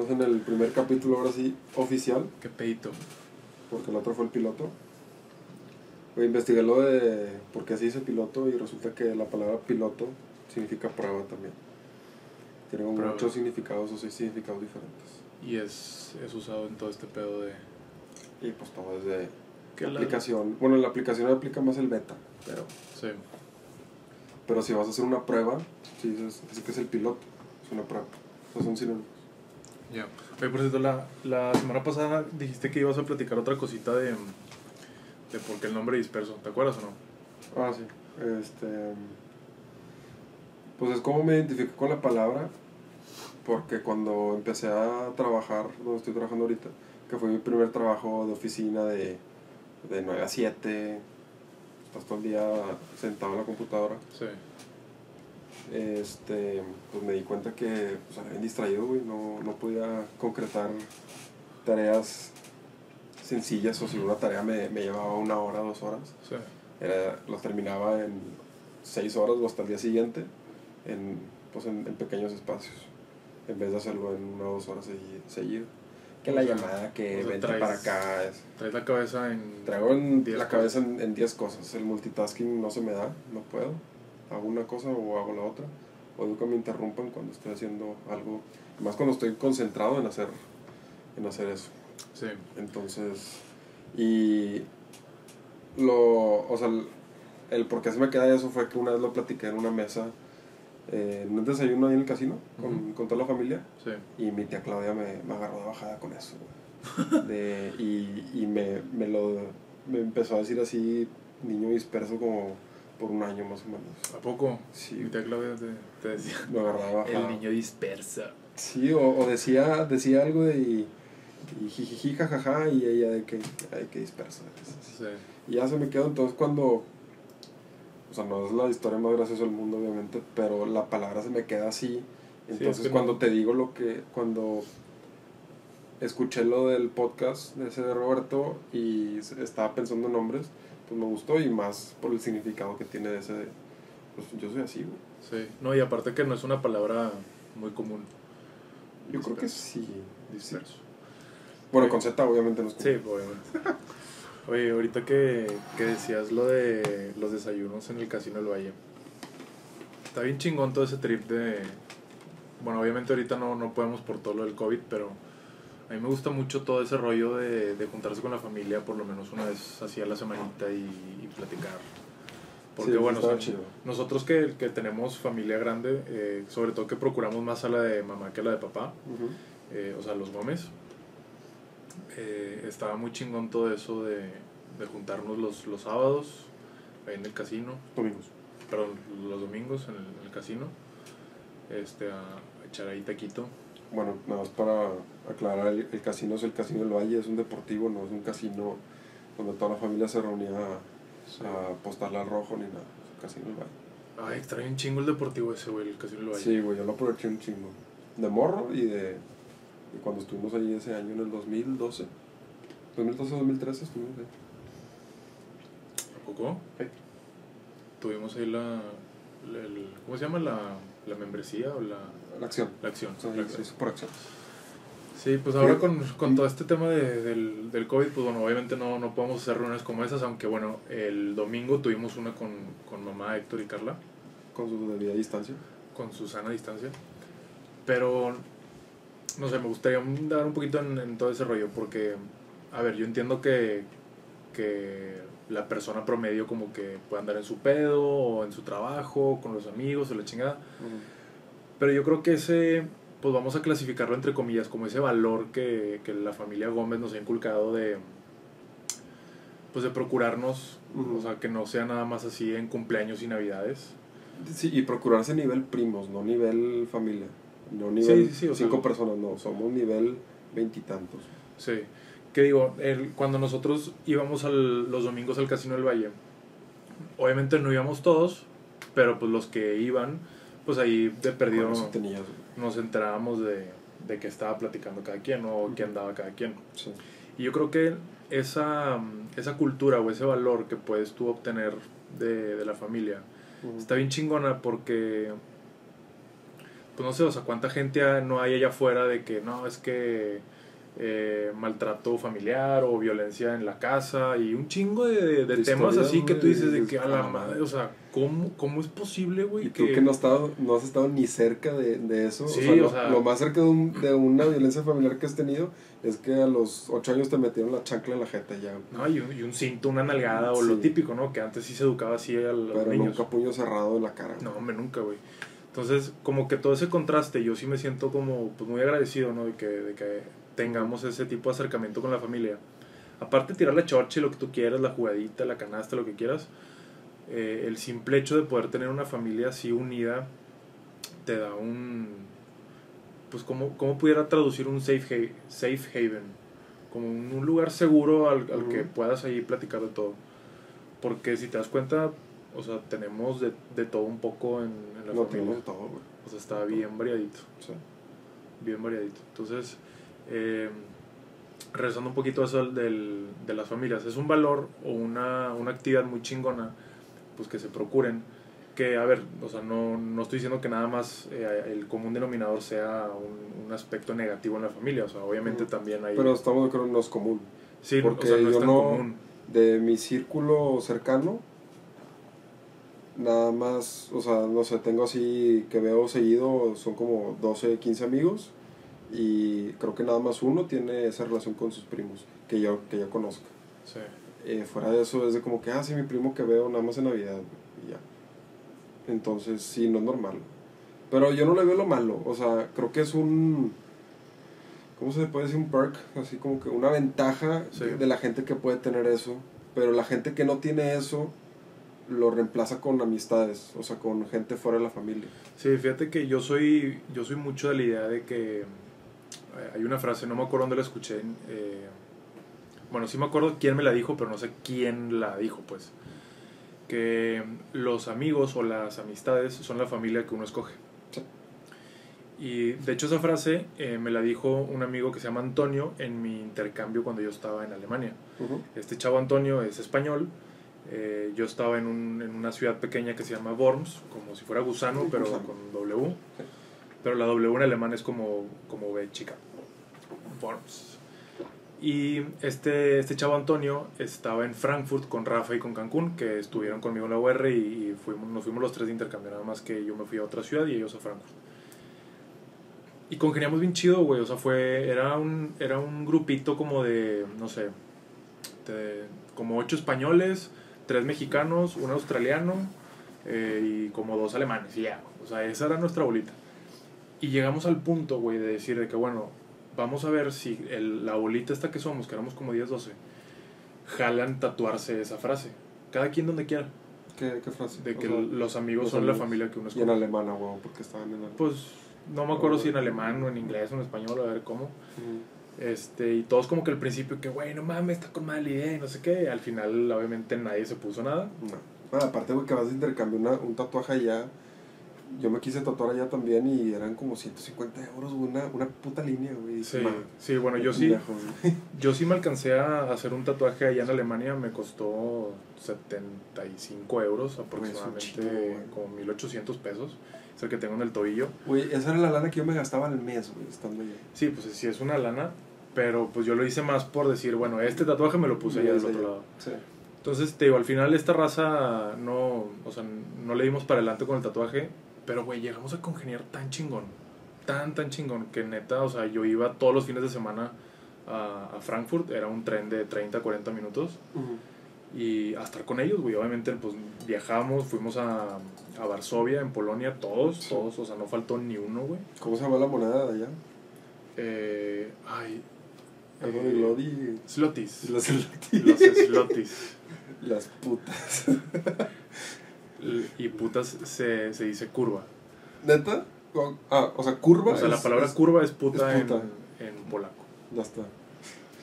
estamos en el primer capítulo ahora sí oficial, Qué pedito. porque el otro fue el piloto. Oye, investigué lo de por qué se dice piloto y resulta que la palabra piloto significa prueba también. Tiene Prueba. muchos significados o seis significados diferentes. Y es, es usado en todo este pedo de. Y pues todo es de ¿Qué la- aplicación. Bueno, en la aplicación aplica más el beta, pero, Sí. pero si vas a hacer una prueba, sí, dices, así que es el piloto, es una prueba. O sea, son sinónimos. Ya. Oye, por cierto, la, la semana pasada dijiste que ibas a platicar otra cosita de. de por qué el nombre disperso. ¿Te acuerdas o no? Ah, sí. Este. Pues es como me identifiqué con la palabra. Porque cuando empecé a trabajar, donde estoy trabajando ahorita, que fue mi primer trabajo de oficina de, de 9 a 7, estás todo el día sentado en la computadora, Sí. Este, pues me di cuenta que pues, era bien distraído, güey, no, no podía concretar tareas sencillas o si una tarea me, me llevaba una hora, dos horas. Sí. Era, los terminaba en seis horas o hasta el día siguiente en, pues en, en pequeños espacios en vez de hacerlo en una o dos horas segui- seguido que O la sea, llamada que o sea, vente traes- para acá es- Traes la cabeza en. traigo en Diez la cabeza en 10 cosas el multitasking no se me da no puedo hago una cosa o hago la otra o que me interrumpan cuando estoy haciendo algo más cuando estoy concentrado en hacer en hacer eso Sí. entonces, y lo, o sea, el, el por qué se me queda eso fue que una vez lo platiqué en una mesa, eh, en un desayuno ahí en el casino, con, Ujú. con toda la familia, Sí. y mi tía Claudia me, me agarró de bajada con eso. De, y, y me, me lo, me empezó a decir así, niño disperso como por un año más o menos. ¿A poco? Sí, Mi tía Claudia te, te decía. agarraba. El niño dispersa. Sí, o, o decía, decía algo de y, y jijiji, jajaja, y ella de que, ay, que dispersa. Sí. Y ya se me quedó entonces cuando, o sea, no es la historia más graciosa del mundo, obviamente, pero la palabra se me queda así. es Entonces que cuando no- te digo lo que, cuando escuché lo del podcast de ese de Roberto y estaba pensando en nombres, pues me gustó y más por el significado que tiene de ese, pues yo soy así, güey. Sí. No, y aparte que no es una palabra muy común. Yo creo que sí. Disperso. Bueno, con Z obviamente no es Sí, obviamente. Oye, ahorita que, que decías lo de los desayunos en el Casino del Valle. Está bien chingón todo ese trip de... Bueno, obviamente ahorita no, no podemos por todo lo del COVID, pero a mí me gusta mucho todo ese rollo de, de juntarse con la familia por lo menos una vez así a la semanita y, y platicar. Porque Sí, bueno, son- chido. nosotros que, que tenemos familia grande, eh, sobre todo que procuramos más a la de mamá que a la de papá, eh, o sea, los Gómez. Eh, estaba muy chingón todo eso de, de juntarnos los, los sábados ahí en el casino, Domingos. perdón, los domingos en el, en el casino, este, a echar ahí taquito. Bueno, nada más para aclarar, el, el casino es el Casino del Valle, es un deportivo, no es un casino donde toda la familia se reunía a, a apostarle al rojo ni nada, es el Casino del Valle. Ay, extraño un chingo el deportivo ese, güey, el casino del Valle. Sí, güey, yo lo aproveché un chingo. De morro y de y cuando estuvimos ahí ese año en el 2012. 2012-2013 estuvimos ahí. ¿A poco? Sí. Tuvimos ahí la, la- el- ¿cómo se llama? La, la membresía o la, La acción. la acción. La sí, por acción. Sí, pues ahora con, con todo este tema de, del, del COVID, pues bueno, obviamente no, no podemos hacer reuniones como esas, aunque bueno, el domingo tuvimos una con, con mamá, Héctor y Carla, Con su debida distancia. con Susana a distancia. Pero, no sé, me gustaría dar un poquito en, en todo ese rollo, porque, a ver, yo entiendo que, que la persona promedio como que puede andar en su pedo, o en su trabajo, con los amigos, o la chingada. Pero yo creo que ese, pues vamos a clasificarlo entre comillas, como ese valor que, que la familia Gómez nos ha inculcado de, pues de procurarnos, o sea, que no sea nada más así en cumpleaños y navidades. Sí, y procurarse nivel primos, no nivel familia. No nivel sí, sí, o sea- cinco personas, no, somos nivel veintitantos. Sí. Que digo, el, cuando nosotros íbamos al- los domingos al Casino del Valle, obviamente no íbamos todos, pero pues los que iban, pues ahí de perdido tenías, nos enterábamos de, de qué estaba platicando cada quien o qué andaba cada quien. sí. Y yo creo que esa, esa cultura o ese valor que puedes tú obtener de, de la familia está bien chingona porque pues no sé, o sea, cuánta gente no hay allá afuera de que no, es que eh, maltrato familiar o violencia en la casa y un chingo de, de- de De temas así que tú dices de que a la "Ah, madre, o sea, ¿cómo, cómo es posible, güey? Y tú que no, has estado, no has estado ni cerca de, de eso. Sí, o sea, lo, o sea- lo más cerca de, un- de una violencia familiar que has tenido es que a los 8 años te metieron la chancla en la jeta ya. No, y un, y un cinto, una nalgada o lo típico, ¿no? Que antes sí se educaba así a los Pero niños. nunca puño cerrado en la cara. No, hombre, nunca, güey. Entonces, como que todo ese contraste, yo sí me siento como pues, muy agradecido, ¿no? De que, de que tengamos ese tipo de acercamiento con la familia. Aparte de tirar la chorcha y lo que tú quieras, la jugadita, la canasta, lo que quieras, eh, el simple hecho de poder tener una familia así unida te da un... Pues, ¿cómo, cómo pudiera traducir un safe, ha- safe haven? Como un, un lugar seguro al, al que puedas ahí platicar de todo. Porque si te das cuenta, o sea, tenemos de, de todo un poco en, en la No familia. tenemos de todo, güey. O sea, está bien variadito, Sí. bien variadito. Entonces, eh, regresando un poquito a eso del, de las familias, es un valor o una, una actividad muy chingona, pues que se procuren. Que, a ver, o sea, no, no estoy diciendo que nada más eh, el común denominador sea un, un aspecto negativo en la familia, o sea, obviamente Ujú. también hay... Pero estamos de acuerdo, no es común. sí, o porque sea, no es yo tan no- común. De mi círculo cercano, nada más, o sea, no sé, tengo así que veo seguido, son como 12, 15 amigos y creo que nada más uno tiene esa relación con sus primos, que yo, que yo conozco. Sí. Eh, fuera de eso es de como que, ah, sí, mi primo que veo nada más en Navidad, y ya. Entonces, sí, no es normal. Pero yo no le veo lo malo, o sea, creo que es un, ¿cómo se puede decir? Un perk, así como que una ventaja Sí. de, la gente que puede tener eso, pero la gente que no tiene eso lo reemplaza con amistades, o sea, con gente fuera de la familia. Sí, fíjate que yo soy, yo soy mucho de la idea de que hay una frase, no me acuerdo dónde la escuché. eh, bueno, sí me acuerdo quién me la dijo, pero no sé quién la dijo, pues. Que los amigos o las amistades son la familia que uno escoge. Sí. Y de hecho esa frase eh, me la dijo un amigo que se llama Antonio en mi intercambio cuando yo estaba en Alemania. Ujú. Este chavo Antonio es español. eh, yo estaba en, un- en una ciudad pequeña que se llama Worms, como si fuera gusano, pero gusano. con W. Sí. Pero la W en alemán es como, como B chica. Worms. Y este, este chavo Antonio estaba en Frankfurt con Rafa y con Cancún, que estuvieron conmigo en la UR y, y fuimos, nos fuimos los tres de intercambio, nada más que yo me fui a otra ciudad y ellos a Frankfurt. Y congeniamos bien chido, güey. O sea, fue. Era un, era un grupito como de. No sé. de- como ocho españoles, tres mexicanos, un australiano eh, y como dos alemanes. Y ya. O sea, esa era nuestra bolita. Y llegamos al punto, güey, de decir de que, bueno, vamos a ver si el- la bolita esta que somos, que éramos como 10, 12, jalan tatuarse esa frase. Cada quien donde quiera. ¿Qué, qué frase? De O que sea, los amigos los son la amigos. familia que uno y en alemán, ah, huevo, porque estaban en alemán. Pues no me acuerdo si en alemán o en inglés o en español, a ver cómo. Este, y todos como que al principio que, güey, no mames, está con mala idea y no sé qué. Al final, obviamente, nadie se puso nada. No. Ah, aparte, güey, que vas de intercambio una, un tatuaje allá. Yo me quise tatuar allá también y eran como 150 euros, una, una puta línea, güey. Sí, sí, bueno, yo sí, yo sí me alcancé a hacer un tatuaje allá en Alemania, me costó 75 euros aproximadamente, chingo, güey. como 1800 pesos. Es el que tengo en el tobillo. Güey, esa era la lana que yo me gastaba al mes, güey, estando allá. Sí, pues sí es una lana, pero pues yo lo hice más por decir, bueno, este tatuaje me lo puse allá del otro allá. lado. Sí. Entonces, te digo, al final esta raza no, o sea, no le dimos para adelante con el tatuaje, pero güey, llegamos a congeniar tan chingón, tan, tan chingón, que neta, o sea, yo iba todos los fines de semana a, a Frankfurt, era un tren de 30, 40 minutos, y a estar con ellos, güey, obviamente, pues viajamos, fuimos a, a Varsovia, en Polonia, todos, Sí. todos, o sea, no faltó ni uno, güey. ¿Cómo se llama la moneda de allá? Eh, ay, Algo eh, de Lodi. Slotis. Los Los slotis. Las putas. Y putas se, se dice curva. ¿Neta? Ah, o sea, curva. O sea, la palabra es- curva es puta, es puta. En, en polaco. Ya está.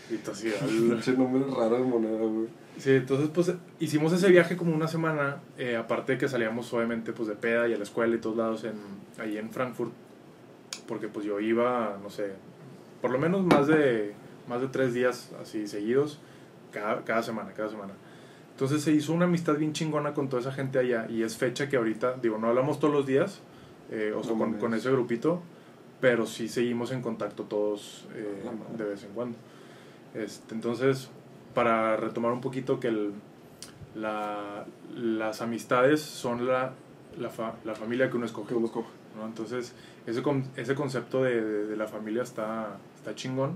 Y así, al- nombre raro de moneda, güey. Sí, entonces pues hicimos ese viaje como una semana, eh, aparte de que salíamos obviamente pues de peda y a la escuela y todos lados en, ahí en Frankfurt, porque pues yo iba, no sé, por lo menos más de, más de tres días así seguidos, cada, cada semana, cada semana. Entonces se hizo una amistad bien chingona con toda esa gente allá y es fecha que ahorita, digo, no hablamos todos los días, eh, o sea, con, con ese grupito, pero sí seguimos en contacto todos eh, de vez en cuando. Este, entonces, para retomar un poquito que el, la, las amistades son la, la, fa- la familia que uno escoge. Que uno escoge. ¿no? Entonces, ese, ese concepto de, de- de la familia está, está chingón.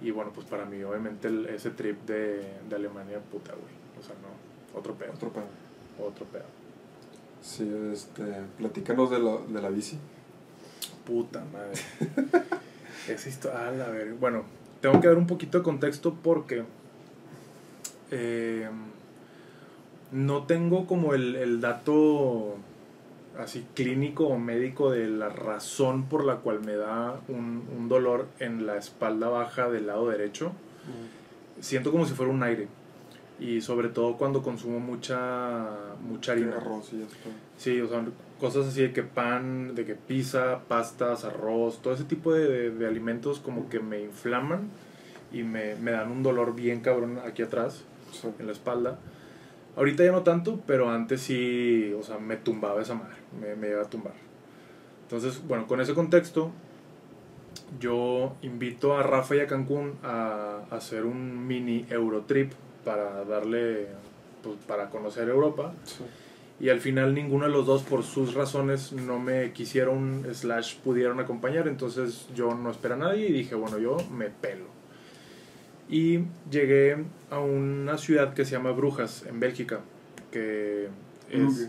Y bueno, pues para mí, obviamente, el- ese trip de, de Alemania, puta, güey. O sea, no, otro pedo, Otro pedo. otro pedo. Sí, este, platícanos de la, de la bici. Puta madre. A la ver. Bueno, tengo que dar un poquito de contexto porque eh, no tengo como el, el dato así clínico o médico de la razón por la cual me da un, un dolor en la espalda baja del lado derecho. Siento como si fuera un aire. Y sobre todo cuando consumo mucha, mucha harina. Arroz y esto. Sí, o sea, cosas así de que pan, de que pizza, pastas, arroz, todo ese tipo de, de- de alimentos como que me inflaman y me, me dan un dolor bien cabrón aquí atrás, Sí. en la espalda. Ahorita ya no tanto, pero antes sí, o sea, me tumbaba esa madre, me, me iba a tumbar. Entonces, bueno, con ese contexto, yo invito a Rafa y a Cancún a, a hacer un mini Eurotrip para darle, pues, para conocer Europa. Sí. Y al final ninguno de los dos, por sus razones, no me quisieron, slash, pudieron acompañar. Entonces yo no esperé a nadie y dije, bueno, yo me pelo. Y llegué a una ciudad que se llama Brujas, en Bélgica. Que es,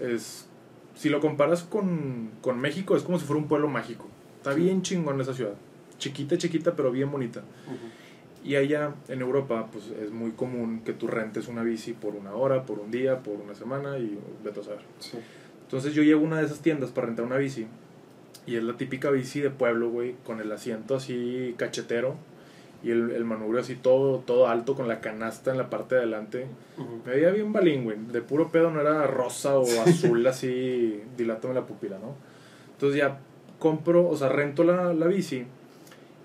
es si lo comparas con, con México, es como si fuera un pueblo mágico. Está bien chingón esa ciudad. Chiquita, chiquita, pero bien bonita. Y allá en Europa, pues es muy común que tú rentes una bici por una hora, por un día, por una semana y vete a saber. Sí. Entonces yo llego a una de esas tiendas para rentar una bici y es la típica bici de pueblo, güey, con el asiento así cachetero y el, el manubrio así todo, todo alto con la canasta en la parte de adelante. Ujú. Me veía bien balín, güey. De puro pedo no era rosa o azul así, dilátame la pupila, ¿no? Entonces ya compro, o sea, rento la, la bici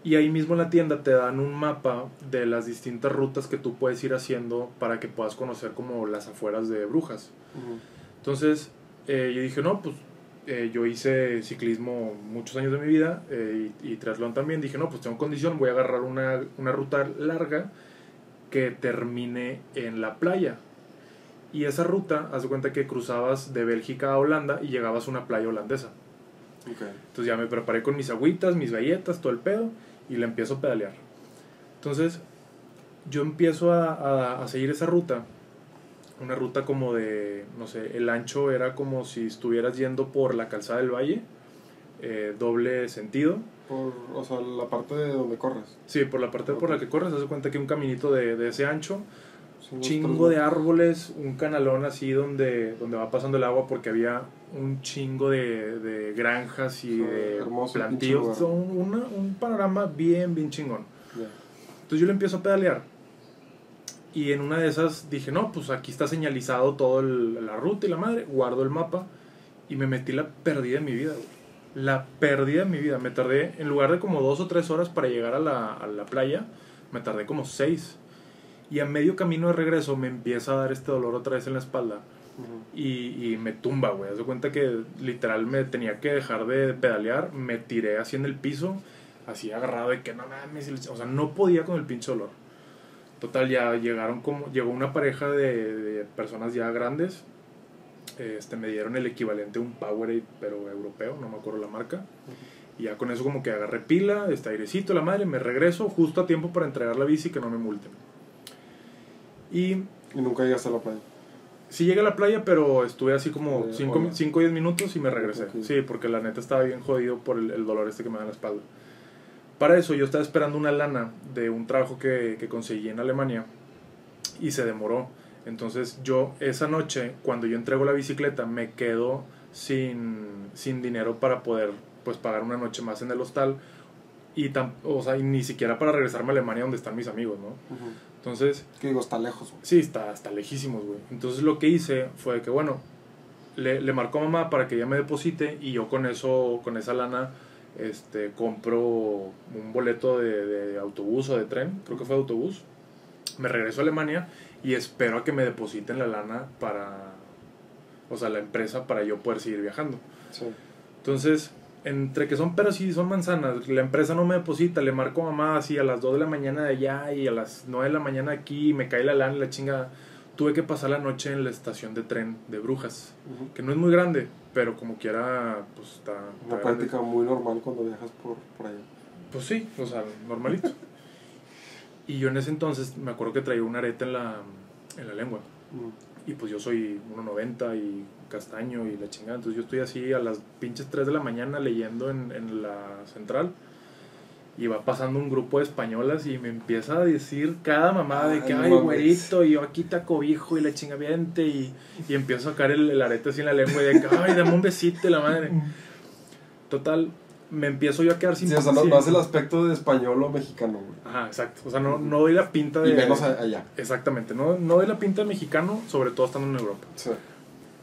y ahí mismo en la tienda te dan un mapa de las distintas rutas que tú puedes ir haciendo para que puedas conocer como las afueras de Brujas. Ujú. Entonces eh, yo dije, no, pues eh, yo hice ciclismo muchos años de mi vida eh, y, y triatlón también. Dije, no, pues tengo condición, voy a agarrar una, una ruta larga que termine en la playa. Y esa ruta, haz de cuenta que cruzabas de Bélgica a Holanda y llegabas a una playa holandesa. Ok. Entonces ya me preparé con mis agüitas, mis galletas, todo el pedo, y le empiezo a pedalear. Entonces yo empiezo a, a- a seguir esa ruta, una ruta como de, no sé, el ancho era como si estuvieras yendo por la calzada del valle, eh, doble sentido. Por, o sea, la parte de donde corres. Sí, por la parte por la que corres, haz de cuenta que un caminito de, de ese ancho, chingo de árboles, un canalón así donde, donde va pasando el agua porque había un chingo de, de granjas y Sí, de hermoso plantíos. una- un panorama bien, bien chingón. Entonces yo le empiezo a pedalear. Y en una de esas dije, no, pues aquí está señalizado toda la ruta y la madre. Guardo el mapa y me metí la perdida de mi vida, güey. La perdida de mi vida. Me tardé, en lugar de como dos o tres horas para llegar a la, a la playa, me tardé como seis. Y a medio camino de regreso me empieza a dar este dolor otra vez en la espalda. Y, y me tumba, güey. Haz de cuenta que literal me tenía que dejar de pedalear. Me tiré así en el piso, así agarrado de que no mames. O sea, no podía con el pinche dolor. Total, ya llegaron como. Llegó una pareja de, personas ya grandes. Este, me dieron el equivalente a un Powerade, pero europeo, no me acuerdo la marca. Y ya con eso, como que agarré pila, este airecito, la madre, me regreso justo a tiempo para entregar la bici y que no me multen. Y Y nunca llegaste a la playa. Sí llegué a la playa, pero estuve así como Eh, 5 hola. o 10 minutos y me regresé. Sí, porque la neta estaba bien jodido por el, el dolor este que me da en la espalda. Para eso yo estaba esperando una lana de un trabajo que, que conseguí en Alemania y se demoró. Entonces yo esa noche, cuando yo entrego la bicicleta, me quedo sin, sin dinero para poder pues pagar una noche más en el hostal y, tam- o sea, y ni siquiera para regresarme a Alemania donde están mis amigos, ¿no? Entonces Que digo, está lejos. güey. Sí, está, está lejísimos, güey. Entonces lo que hice fue que, bueno, le, le marcó a mamá para que ella me deposite y yo con eso, con esa lana, este, compro un boleto de, de autobús o de tren, creo que fue de autobús. Me regreso a Alemania y espero a que me depositen la lana para, o sea, la empresa para yo poder seguir viajando. Sí. Entonces, entre que son peras y son manzanas, la empresa no me deposita, le marco a mamá así a las 2 de la mañana de allá y a las 9 de la mañana aquí, y me cae la lana y la chinga. Tuve que pasar la noche en la estación de tren de Brujas, que no es muy grande, pero como quiera, pues está... está Una grande. práctica muy normal cuando viajas por, por allá. Pues sí, o sea, normalito. y yo en ese entonces me acuerdo que traía una areta en la, en la lengua. Y pues yo soy 1.90 y castaño y la chingada. Entonces yo estoy así a las pinches 3 de la mañana leyendo en, en la central. Y va pasando un grupo de españolas y me empieza a decir cada mamada de Ay, que, ay, güerito, y yo aquí te acobijo y la chinga viente. Y, y empiezo a sacar el, el arete así en la lengua y de que, ay, dame un besito, y la madre. Total, me empiezo yo a quedar sin Sí, o sea, no, sin- no hace el aspecto de español o mexicano, güey. Ajá, exacto. O sea, no, no doy la pinta de. Y menos allá. Exactamente, no, no doy la pinta de mexicano, sobre todo estando en Europa. Sí.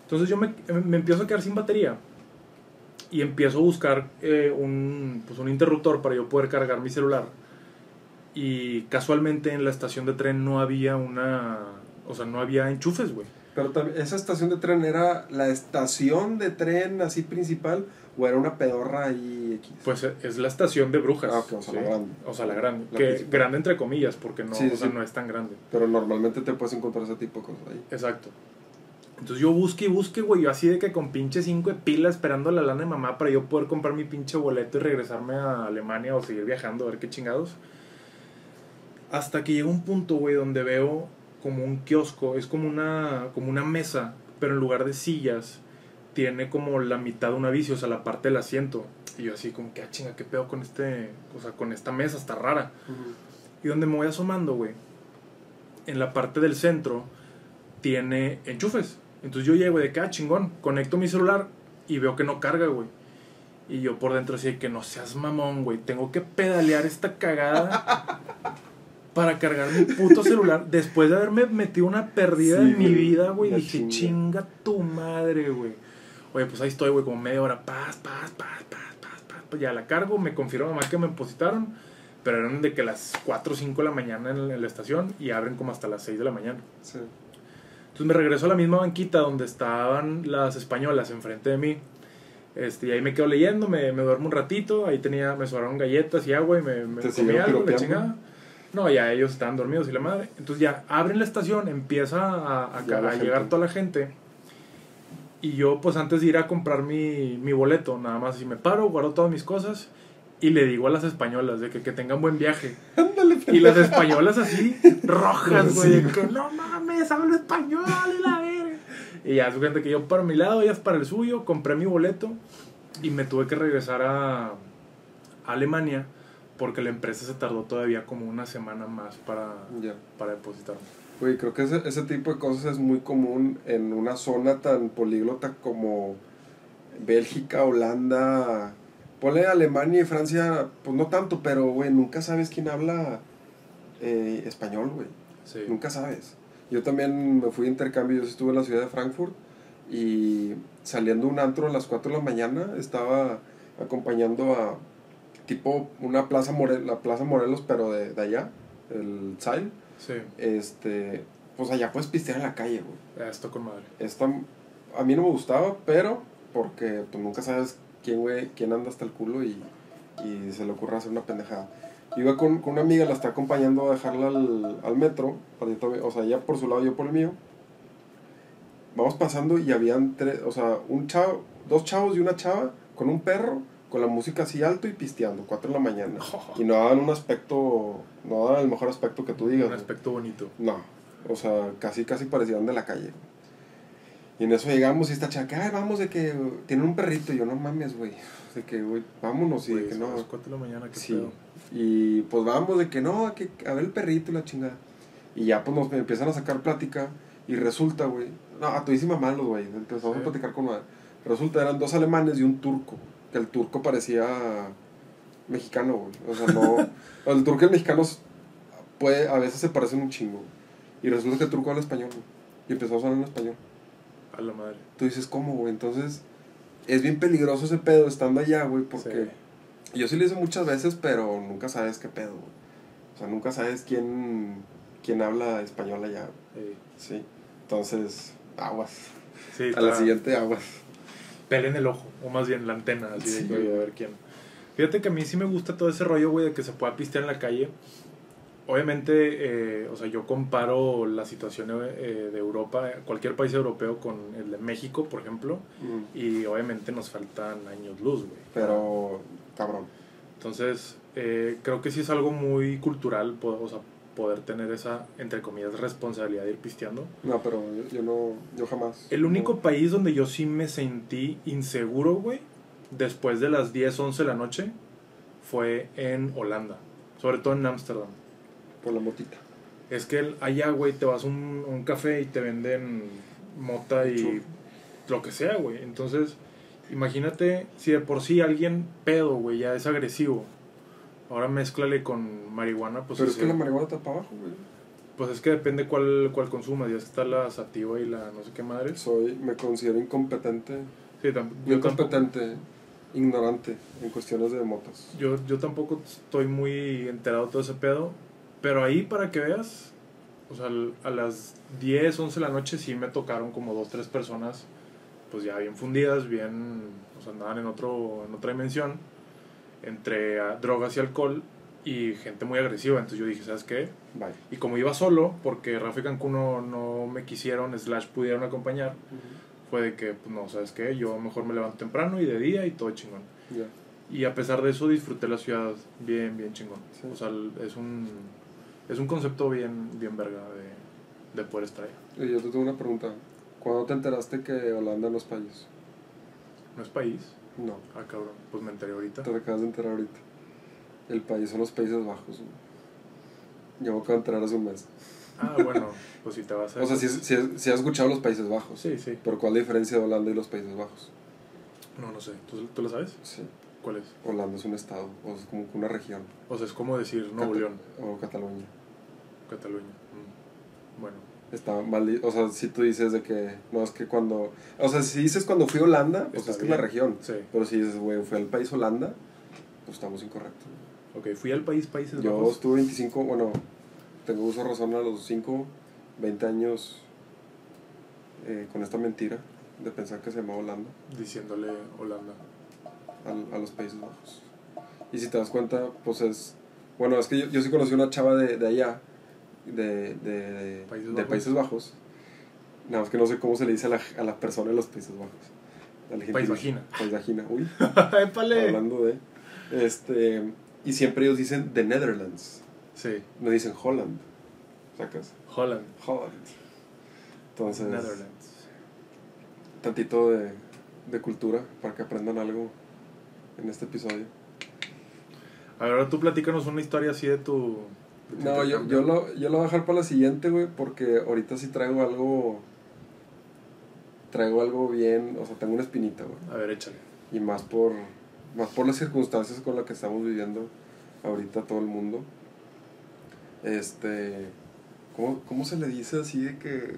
Entonces yo me, me empiezo a quedar sin batería y empiezo a buscar eh, un, pues un interruptor para yo poder cargar mi celular. Y casualmente en la estación de tren no había una. O sea, no había enchufes, güey. Pero ¿esa estación de tren era la estación de tren así principal o era una pedorra ahí X? Pues eh, es la estación de Brujas. Ah, ok, o sea, la grande. O sea, la grande. La que principal. grande entre comillas, porque no, Sí, o sea, sí. no es tan grande. Pero normalmente te puedes encontrar ese tipo de cosas ahí. Exacto. Entonces yo busqué y busqué, güey, yo así de que con pinche 5 de pila esperando la lana de mamá para yo poder comprar mi pinche boleto y regresarme a Alemania o seguir viajando a ver qué chingados. Hasta que llega un punto, güey, donde veo como un kiosco, es como una, como una mesa, pero en lugar de sillas tiene como la mitad de una bici, o sea, la parte del asiento. Y yo así como que, ah, chinga, qué pedo con este, o sea, con esta mesa, está rara. Y donde me voy asomando, güey, en la parte del centro tiene enchufes. Entonces yo llego de que, ah, chingón, conecto mi celular y veo que no carga, güey. Y yo por dentro así de que no seas mamón, güey. Tengo que pedalear esta cagada para cargar mi puto celular. Después de haberme metido una pérdida Sí, en mi vida, güey, dije, chinga. chinga tu madre, güey. Oye, pues ahí estoy, güey, como media hora. Paz, paz, paz, paz, paz, paz. Ya la cargo, me confirmó mamá que me depositaron. Pero eran de que las 4 o 5 de la mañana en la- en la estación y abren como hasta las 6 de la mañana. Sí. Entonces me regreso a la misma banquita donde estaban las españolas enfrente de mí. Este, y ahí me quedo leyendo, me, me duermo un ratito, ahí tenía, me sobraron galletas y agua y me, me ¿Te comí algo, piropeando? chingada. No, ya ellos estaban dormidos y la madre. Entonces ya abren la estación, empieza a, a- Ya a llegar toda la gente. Y yo, pues antes de ir a comprar mi, mi boleto, nada más así me paro, guardo todas mis cosas y le digo a las españolas de que, que tengan buen viaje. Ándale, Y las españolas así, rojas, güey. Sí. que no mames, hablo español y la verga. Y ya se cuenta que yo para mi lado, ellas para el suyo, compré mi boleto y me tuve que regresar a, a Alemania porque la empresa se tardó todavía como una semana más para, Ya. para depositarme. Güey, creo que ese, ese tipo de cosas es muy común en una zona tan políglota como Bélgica, Holanda. Ponle Alemania y Francia, pues no tanto, pero, güey, nunca sabes quién habla eh, español, güey. Sí. Nunca sabes. Yo también me fui de intercambio, yo estuve en la ciudad de Frankfurt y saliendo un antro a las 4 de la mañana estaba acompañando a tipo una plaza More- la plaza Morelos pero de, de allá, el Zeil. Sí, Este, pues allá puedes pistear en la calle, güey. ya esto con madre. Esta, a mí no me gustaba, pero porque pues nunca sabes quién, güey, quién anda hasta el culo y, y se le ocurre hacer una pendejada. Iba con, con una amiga, la está acompañando a dejarla al, al metro, para o sea, ella por su lado, yo por el mío. Vamos pasando y habían tres, o sea, un chavo, dos chavos y una chava con un perro, con la música así alto y pisteando, 4 de la mañana. Y no daban un aspecto, no daban el mejor aspecto que tú digas. Un aspecto bonito. No, o sea, casi, casi parecían de la calle. Y en eso llegamos y esta chava, que, ay, vamos, de que tienen un perrito. Y yo, no mames, güey. De que, güey, vámonos. Y de que no. las 4 de la mañana, qué Sí. pedo. Y pues vamos, de que no, que a ver el perrito y la chingada. Y ya pues nos empiezan a sacar plática. Y resulta, güey, no, a todísima malos, güey. Empezamos Sí. a platicar con madre. Resulta, eran dos alemanes y un turco. Que el turco parecía mexicano, güey. O sea, no. el turco y el mexicano puede, a veces se parecen un chingo. Y resulta que el turco habla español, güey. Y empezamos a hablar en español. A la madre. Tú dices, ¿cómo, güey? Entonces, es bien peligroso ese pedo estando allá, güey, porque yo sí lo hice muchas veces, pero nunca sabes qué pedo, güey. O sea, nunca sabes quién, quién habla español allá, güey. Sí. Sí. Entonces, aguas. Sí, A la siguiente, aguas. pelen el ojo, o más bien la antena, así de que, a ver quién. Fíjate que a mí sí me gusta todo ese rollo, güey, de que se pueda pistear en la calle. Obviamente, eh, o sea, yo comparo la situación eh, de Europa, cualquier país europeo, con el de México, por ejemplo, Mm. y obviamente nos faltan años luz, güey. Pero, cabrón. Entonces, eh, creo que sí es algo muy cultural, o sea, poder tener esa, entre comillas, responsabilidad de ir pisteando. No, pero yo, yo no, yo jamás. El único No. país donde yo sí me sentí inseguro, güey, después de las 10, 11 de la noche, fue en Holanda. Sobre todo en Ámsterdam. Por la motita. Es que el- allá, güey, te vas a un, un café y te venden mota y lo que sea, güey. Entonces, imagínate si de por sí alguien pedo, güey, ya es agresivo. Ahora mézclale con marihuana, pues, pero es que la marihuana está para abajo, güey. pues es que depende cuál, cuál consumas. Ya está la sativa y la no sé qué madre. Soy, me considero incompetente. Sí, Yo incompetente, ignorante en cuestiones de motas. Yo, yo tampoco estoy muy enterado de todo ese pedo. Pero ahí, para que veas, o sea, a las 10, 11 de la noche sí me tocaron como dos, tres personas, pues ya bien fundidas, bien, o sea, andaban en, otro, en otra dimensión, entre ah, drogas y alcohol y gente muy agresiva. Entonces yo dije, ¿sabes qué? Y como iba solo, porque Rafa y Cancún no, no me quisieron, slash pudieron acompañar, fue de que, pues no, ¿sabes qué? Yo mejor me levanto temprano y de día y todo chingón. Ya. Y a pesar de eso disfruté la ciudad bien, bien chingón. Sí. O sea, es un, es un concepto bien, bien verga de, de poder estar ahí. Y yo te tengo una pregunta. ¿Cuándo te enteraste que Holanda no es país? ¿No es país? No, Ah, cabrón, pues me enteré ahorita. te acabas de enterar ahorita. El país son los Países Bajos. Yo me acabo de enterar hace un mes. Ah, bueno, pues si te vas a... O sea, si si si has escuchado los Países Bajos. Sí, sí. Pero ¿cuál es la diferencia de Holanda y los Países Bajos? No, no sé. ¿Tú, tú lo sabes? Sí. ¿Cuál es? Holanda es un estado, o es como una región. O sea, es como decir Nuevo Cata- León, O Cataluña. Cataluña. Mm. Bueno, Está mal, o sea, si tú dices de que, no, es que cuando, o sea, si dices cuando fui a Holanda, pues Está es que es bien. la región. sí. Pero si dices, güey, fui al país Holanda, pues estamos incorrectos. Ok, fui al país Países Yo Bajos. estuve 25, bueno, tengo uso razón a los 5, 20 años eh, con esta mentira de pensar que se llamaba Holanda Diciéndole Holanda. al- a, los Países Bajos. Y si te das cuenta, pues es, bueno, es que yo, yo sí conocí una chava de, de allá, de, de, de, Países de Bajos. Países Bajos. Nada más que no sé cómo se le dice a la, a la persona de los Países Bajos. Paisvagina. Paisvagina, uy. Hablando de. Este. Y siempre ellos dicen The Netherlands. Sí, No dicen Holland. ¿Sacas? Holland. Holland. Entonces. Netherlands. Tantito de, de cultura para que aprendan algo en este episodio. A ver, ahora tú platícanos una historia así de tu... No, yo, yo, lo, yo lo voy a dejar para la siguiente, güey, porque ahorita sí traigo algo. Traigo algo bien. O sea, tengo una espinita, güey. A ver, échale. y más por más por las circunstancias con las que estamos viviendo ahorita todo el mundo este ¿cómo, cómo se le dice así de que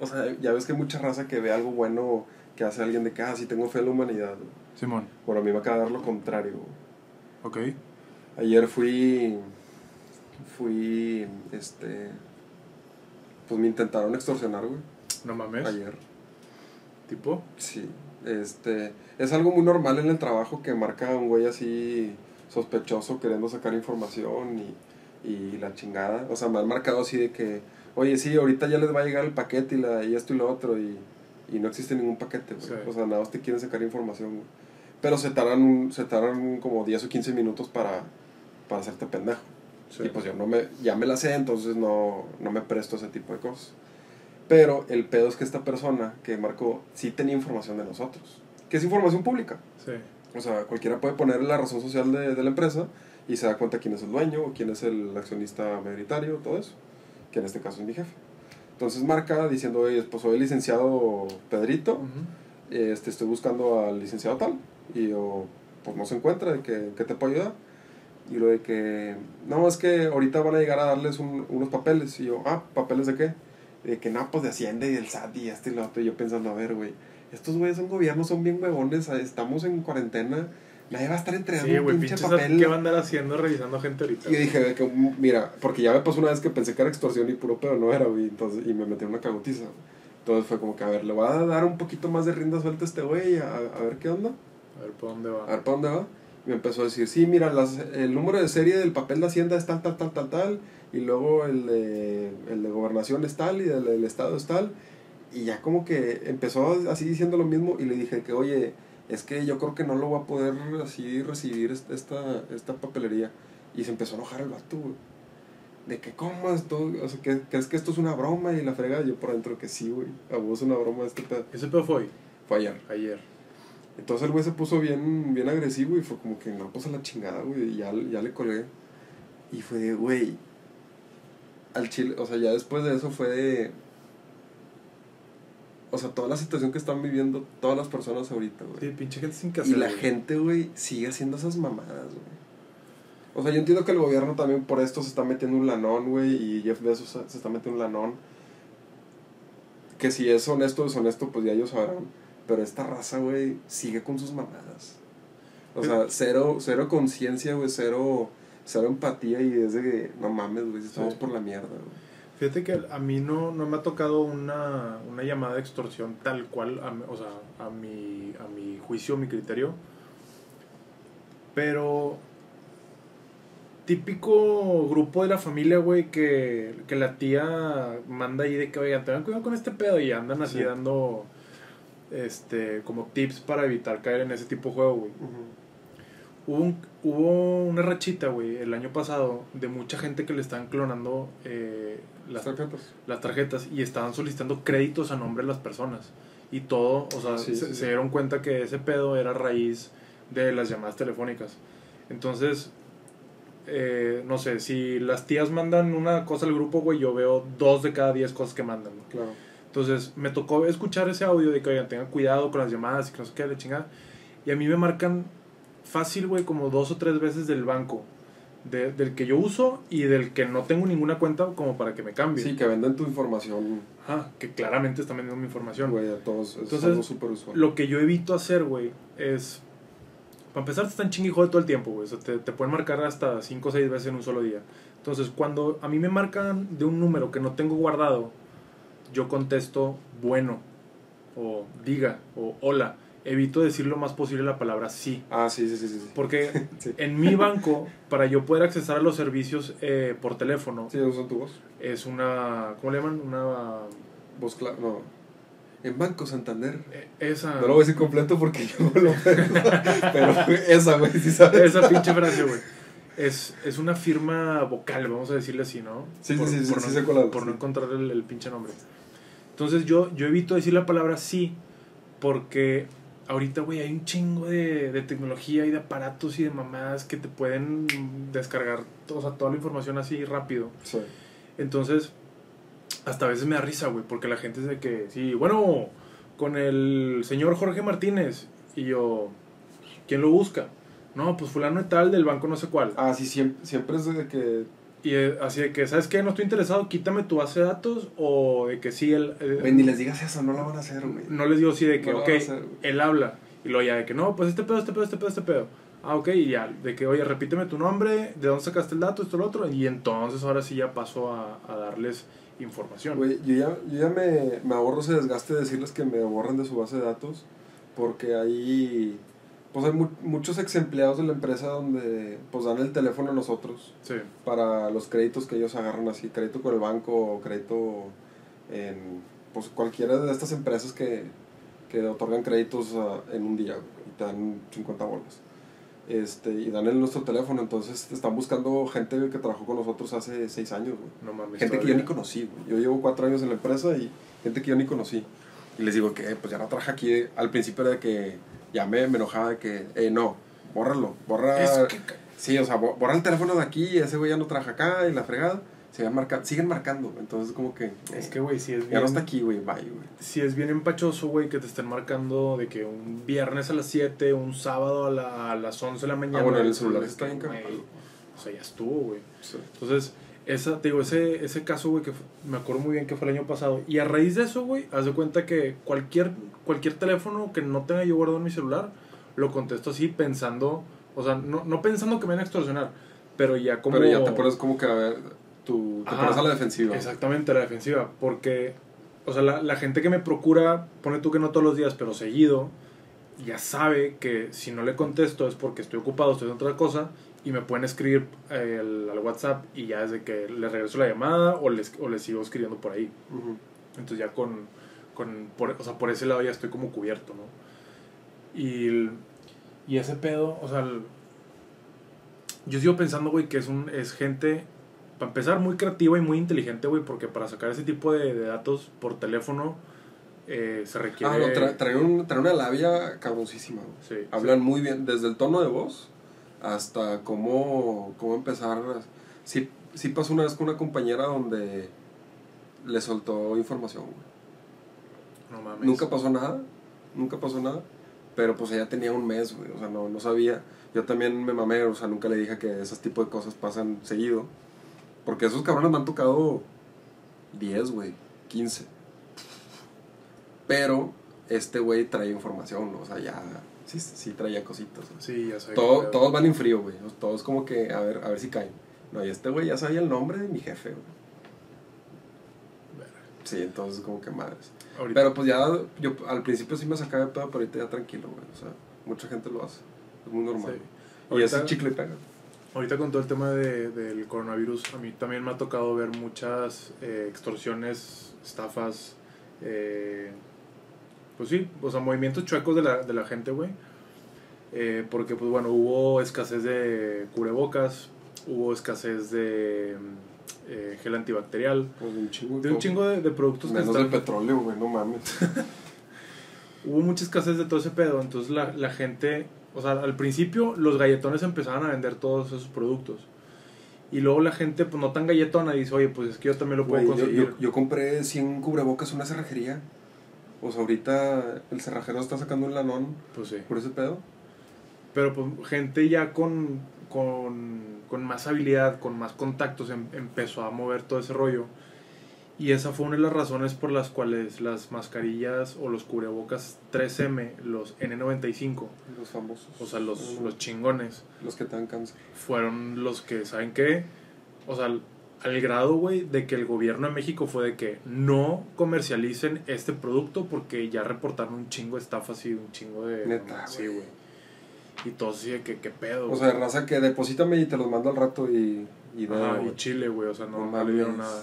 o sea ya ves que hay mucha raza que ve algo bueno que hace alguien de que ah sí tengo fe en la humanidad güey. Simón. bueno a mí me acaba de dar lo contrario güey. Ok. ayer fui fui este pues me intentaron extorsionar güey No mames. ayer ¿Tipo? Sí, este, es algo muy normal en el trabajo que marca un güey así sospechoso queriendo sacar información y, y la chingada. O sea, me han marcado así de que, oye, sí, ahorita ya les va a llegar el paquete y, la, y esto y lo otro y, y no existe ningún paquete, güey. Sí. O sea, nada más te quieren sacar información, güey. Pero se tardan, se tardan como 10 o 15 minutos para, para hacerte pendejo. Sí. Y pues yo no me, ya me la sé, entonces no, no me presto a ese tipo de cosas. Pero el pedo es que esta persona que marcó sí tenía información de nosotros, que es información pública. Sí. O sea, cualquiera puede poner la razón social de, de la empresa y se da cuenta quién es el dueño o quién es el accionista mayoritario, todo eso, que en este caso es mi jefe. Entonces marca diciendo, oye, pues soy el licenciado Pedrito, este, estoy buscando al licenciado tal, y yo, pues no se encuentra, que, ¿qué te puedo ayudar? Y lo de que, no, es que ahorita van a llegar a darles un- unos papeles, y yo, ah, ¿papeles de qué? Y de que, no, pues de Hacienda y del SAT y este y lo otro, y yo pensando, a ver, güey, estos güeyes son gobierno, son bien huevones, estamos en cuarentena, nadie va a estar entregando Sí, un güey, pinche papel. ¿qué va a andar haciendo revisando gente ahorita? Y dije, que, mira, porque ya me pasó una vez que pensé que era extorsión y puro pedo no era, güey, entonces, y me metí en una cagotiza. Entonces fue como que, a ver, le voy a dar un poquito más de rienda suelta a este güey, a, a ver qué onda. A ver por dónde va. A ver para dónde va. Y me empezó a decir, sí, mira, las, el número de serie del papel de Hacienda es tal, tal, tal, tal, tal. Y luego el de, el de gobernación es tal y el del estado es tal. Y ya como que empezó así diciendo lo mismo y le dije que, oye, es que yo creo que no lo voy a poder así recibir est- esta, esta papelería. Y se empezó a enojar el vato, güey. De que, ¿cómo esto? O sea, que ¿crees que esto es una broma? Y la frega, yo por dentro que sí, güey. A vos una broma este pedo. Ese pedo fue hoy, Fue ayer. ayer. Entonces el güey se puso bien, bien agresivo y fue como que no, pues a la chingada, güey. Y ya, ya le colgué. Y fue de, güey. Al chile, o sea, ya después de eso fue de. O sea, toda la situación que están viviendo todas las personas ahorita, güey. Sí, pinche gente sin que y la güey. gente, güey, sigue haciendo esas mamadas, güey. O sea, yo entiendo que el gobierno también por esto se está metiendo un lanón, güey. Y Jeff Bezos se se está metiendo un lanón. Que si es honesto o deshonesto, pues ya ellos sabrán. Pero esta raza, güey, sigue con sus mamadas. O sea, cero, cero conciencia, güey, cero, cero empatía y es de que, no mames, güey, estamos Sí. por la mierda, güey. Fíjate que a mí no, no me ha tocado una, una llamada de extorsión tal cual, a, o sea, a mi, a mi juicio, mi criterio. Pero típico grupo de la familia, güey, que, que la tía manda ahí de que, oigan, tengan cuidado con este pedo y andan así Sí. dando este como tips para evitar caer en ese tipo de juego, güey. Hubo, un- hubo una rachita, güey, el año pasado de mucha gente que le estaban clonando eh, las, ¿Las tarjetas? las tarjetas y estaban solicitando créditos a nombre de las personas. Y todo, o sea, Sí, se, sí, se sí. dieron cuenta que ese pedo era raíz de las llamadas telefónicas. Entonces, eh, no sé, si las tías mandan una cosa al grupo, güey, yo veo dos de cada diez cosas que mandan. ¿no? Claro. Entonces, me tocó escuchar ese audio de que, oigan, tengan cuidado con las llamadas y que no sé qué, de chingada. Y a mí me marcan fácil, güey, como dos o tres veces del banco. de- del que yo uso y del que no tengo ninguna cuenta como para que me cambie. Sí, que venden tu información, Ajá, que claramente están vendiendo mi información. güey, a todos. Es Entonces, algo súper usual. Lo que yo evito hacer, güey, es... Para empezar, te están chingue y jode todo el tiempo, güey. O sea, te, te pueden marcar hasta 5 o 6 veces en un solo día. Entonces, cuando a mí me marcan de un número que no tengo guardado, yo contesto bueno, o diga, o hola. Evito decir lo más posible la palabra sí. Ah, sí, sí, sí, sí. Porque Sí. en mi banco, para yo poder accesar a los servicios eh, por teléfono, Sí, usan tu voz. es una... ¿Cómo le llaman? Una... Voz clara, no. En Banco Santander. eh, Esa... No lo voy a decir completo porque yo lo Pero esa, güey, sí sabes. Esa pinche frase, güey. Es, es una firma vocal, vamos a decirle así, ¿no? Sí, sí, por, sí, sí, por sí no, por no encontrar el, el pinche nombre. Entonces yo, yo evito decir la palabra sí, porque ahorita, güey, hay un chingo de, de tecnología y de aparatos y de mamadas que te pueden descargar o sea, toda la información así rápido. Sí. Entonces, hasta a veces me da risa, güey, porque la gente es de que, sí, bueno, con el señor Jorge Martínez. Y yo, ¿quién lo busca? No, pues fulano de tal del banco no sé cuál. Ah, sí, siempre, siempre es de que. Y eh, así de que, ¿sabes qué? No estoy interesado, quítame tu base de datos. O de que sí, él... eh, Güey, ni les digas eso, no lo van a hacer, güey. no les digo sí de que, No ok, hacer, él habla. Y luego ya de que, no, pues este pedo, este pedo, este pedo, este pedo. Ah, ok, y ya, de que, oye, repíteme tu nombre, de dónde sacaste el dato, esto, lo otro. Y entonces ahora sí ya paso a, a darles información. Güey, yo ya, yo ya me, me ahorro ese desgaste de decirles que me borren de su base de datos. Porque ahí. Pues hay mu- muchos ex empleados de la empresa donde pues dan el teléfono a nosotros Sí. para los créditos que ellos agarran así, crédito con el banco o crédito en pues cualquiera de estas empresas que, que otorgan créditos ah, en un día y te dan 50 bolas. Este, y dan el nuestro teléfono, entonces están buscando gente que trabajó con nosotros hace 6 años. No mames. Gente que yo todavía. ni conocí, güey. Yo llevo 4 años en la empresa y gente que yo ni conocí. Y les digo que pues ya no trabaja aquí. Al principio era de que ya me, enojaba de que, eh, no, bórralo, borra. Es que, Sí, o sea, bo- borra el teléfono de aquí, ese güey ya no trabaja acá y la fregada. Siguen, marca siguen marcando, entonces como que... es eh, que, güey, si es ya bien... no está aquí, güey, bye, güey. Si es bien empachoso, güey, que te estén marcando de que un viernes a las 7, un sábado a, la- a las 11 de la mañana. Ah, bueno, en el es celular está bien. O sea, ya estuvo, güey. Sí. Entonces, esa, te digo, ese, ese caso, güey, que me acuerdo muy bien que fue el año pasado. Y a raíz de eso, güey, haz de cuenta que cualquier, cualquier teléfono que no tenga yo guardado en mi celular, lo contesto así pensando, o sea, no, no pensando que me van a extorsionar, pero ya como... Pero ya te pones como que a ver, tú, te Ajá. pones a la defensiva. Exactamente, la defensiva. Porque o sea, la, la gente que me procura, pone tú que no todos los días, pero seguido, ya sabe que si no le contesto es porque estoy ocupado, estoy en otra cosa, y me pueden escribir el- al WhatsApp y ya es de que les regreso la llamada o les, o les sigo escribiendo por ahí. Entonces ya con, con por, o sea, por ese lado ya estoy como cubierto, ¿no? Y, y ese pedo, o sea, el- yo sigo pensando, güey, que es, un, es gente, para empezar, muy creativa y muy inteligente, güey, porque para sacar ese tipo de, de datos por teléfono eh, se requiere... Ah, no, tra- trae, un- una labia cabroncísima, güey. Sí, Hablan muy bien, desde el tono de voz hasta cómo, cómo empezar. Sí, sí pasó una vez con una compañera donde le soltó información, güey. No mames. Nunca pasó nada, nunca pasó nada, pero pues ella tenía un mes, güey, o sea, no, no sabía. Yo también me mamé, o sea, nunca le dije que esos tipos de cosas pasan seguido, porque esos cabrones me han tocado 10, güey, 15. Pero este güey trae información, o sea, ya, sí, sí traía cositas. güey. Sí, ya. Todo- pedo. todos van en frío, güey, todos como que a ver, a ver si caen. No, y este güey ya sabía el nombre de mi jefe, güey. Sí, entonces como que madres. Ahorita, Pero pues ya, yo al principio sí me sacaba de pedo, pero ahorita ya tranquilo, güey. O sea, mucha gente lo hace. Es muy normal. Sí. Y Ahorita- ese chicle pega. Ahorita con todo el tema de, del coronavirus, a mí también me ha tocado ver muchas eh, extorsiones, estafas, eh, pues sí, o sea, movimientos chuecos de la, de la gente, güey. Eh, porque, pues bueno, hubo escasez de cubrebocas, hubo escasez de mm, eh, gel antibacterial, Pues de un chingo. de un chingo de, de productos que Menos de están... petróleo, güey, no mames. Hubo mucha escasez de todo ese pedo, entonces la, la gente, o sea, al principio los galletones empezaban a vender todos esos productos. Y luego la gente, pues no tan galletona, dice, oye, pues es que yo también lo puedo yo, conseguir. yo, yo compré 100 cubrebocas en una cerrajería. O sea, ahorita el cerrajero está sacando un lanón Pues sí. por ese pedo. Pero pues gente ya con, con, con más habilidad, con más contactos, em- empezó a mover todo ese rollo. Y esa fue una de las razones por las cuales las mascarillas o los cubrebocas 3M, los N95, Los famosos. o sea, los, los chingones, Los que te dan cáncer. fueron los que, ¿saben qué? O sea, al, grado, güey, de que el gobierno de México fue de que no comercialicen este producto porque ya reportaron un chingo de estafas y un chingo de... Neta, sí, güey. Y todos así de que, ¿qué pedo? O sea, raza que deposítame y te los mando al rato y. Y Ajá, nada, y güey. Chile, güey, o sea, no, No le dieron nada.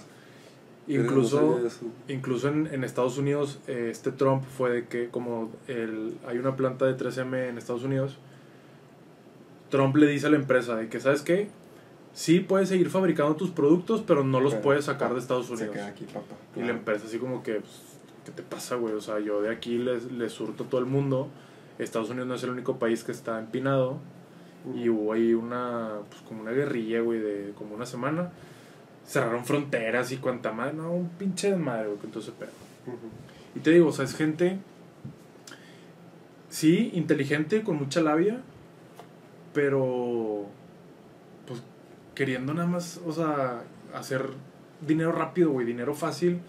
Incluso, incluso en, en Estados Unidos, eh, este Trump fue de que como el, hay una planta de 3M en Estados Unidos, Trump le dice a la empresa de que, ¿sabes qué? Sí puedes seguir fabricando tus productos, pero no los Pero, puedes sacar de Estados Se Unidos. queda aquí, papá. Y la empresa así como que, pues, ¿qué te pasa, güey? O sea, yo de aquí les, les surto a todo el mundo. Estados Unidos no es el único país que está empinado. Y hubo ahí una, pues como una guerrilla, güey, de como una semana. Cerraron fronteras y cuanta madre, no, un pinche desmadre, güey, todo ese pedo. Ujú. Y te digo, o sea, es gente, sí, inteligente, con mucha labia, pero, queriendo nada más, o sea, hacer dinero rápido, güey, dinero fácil,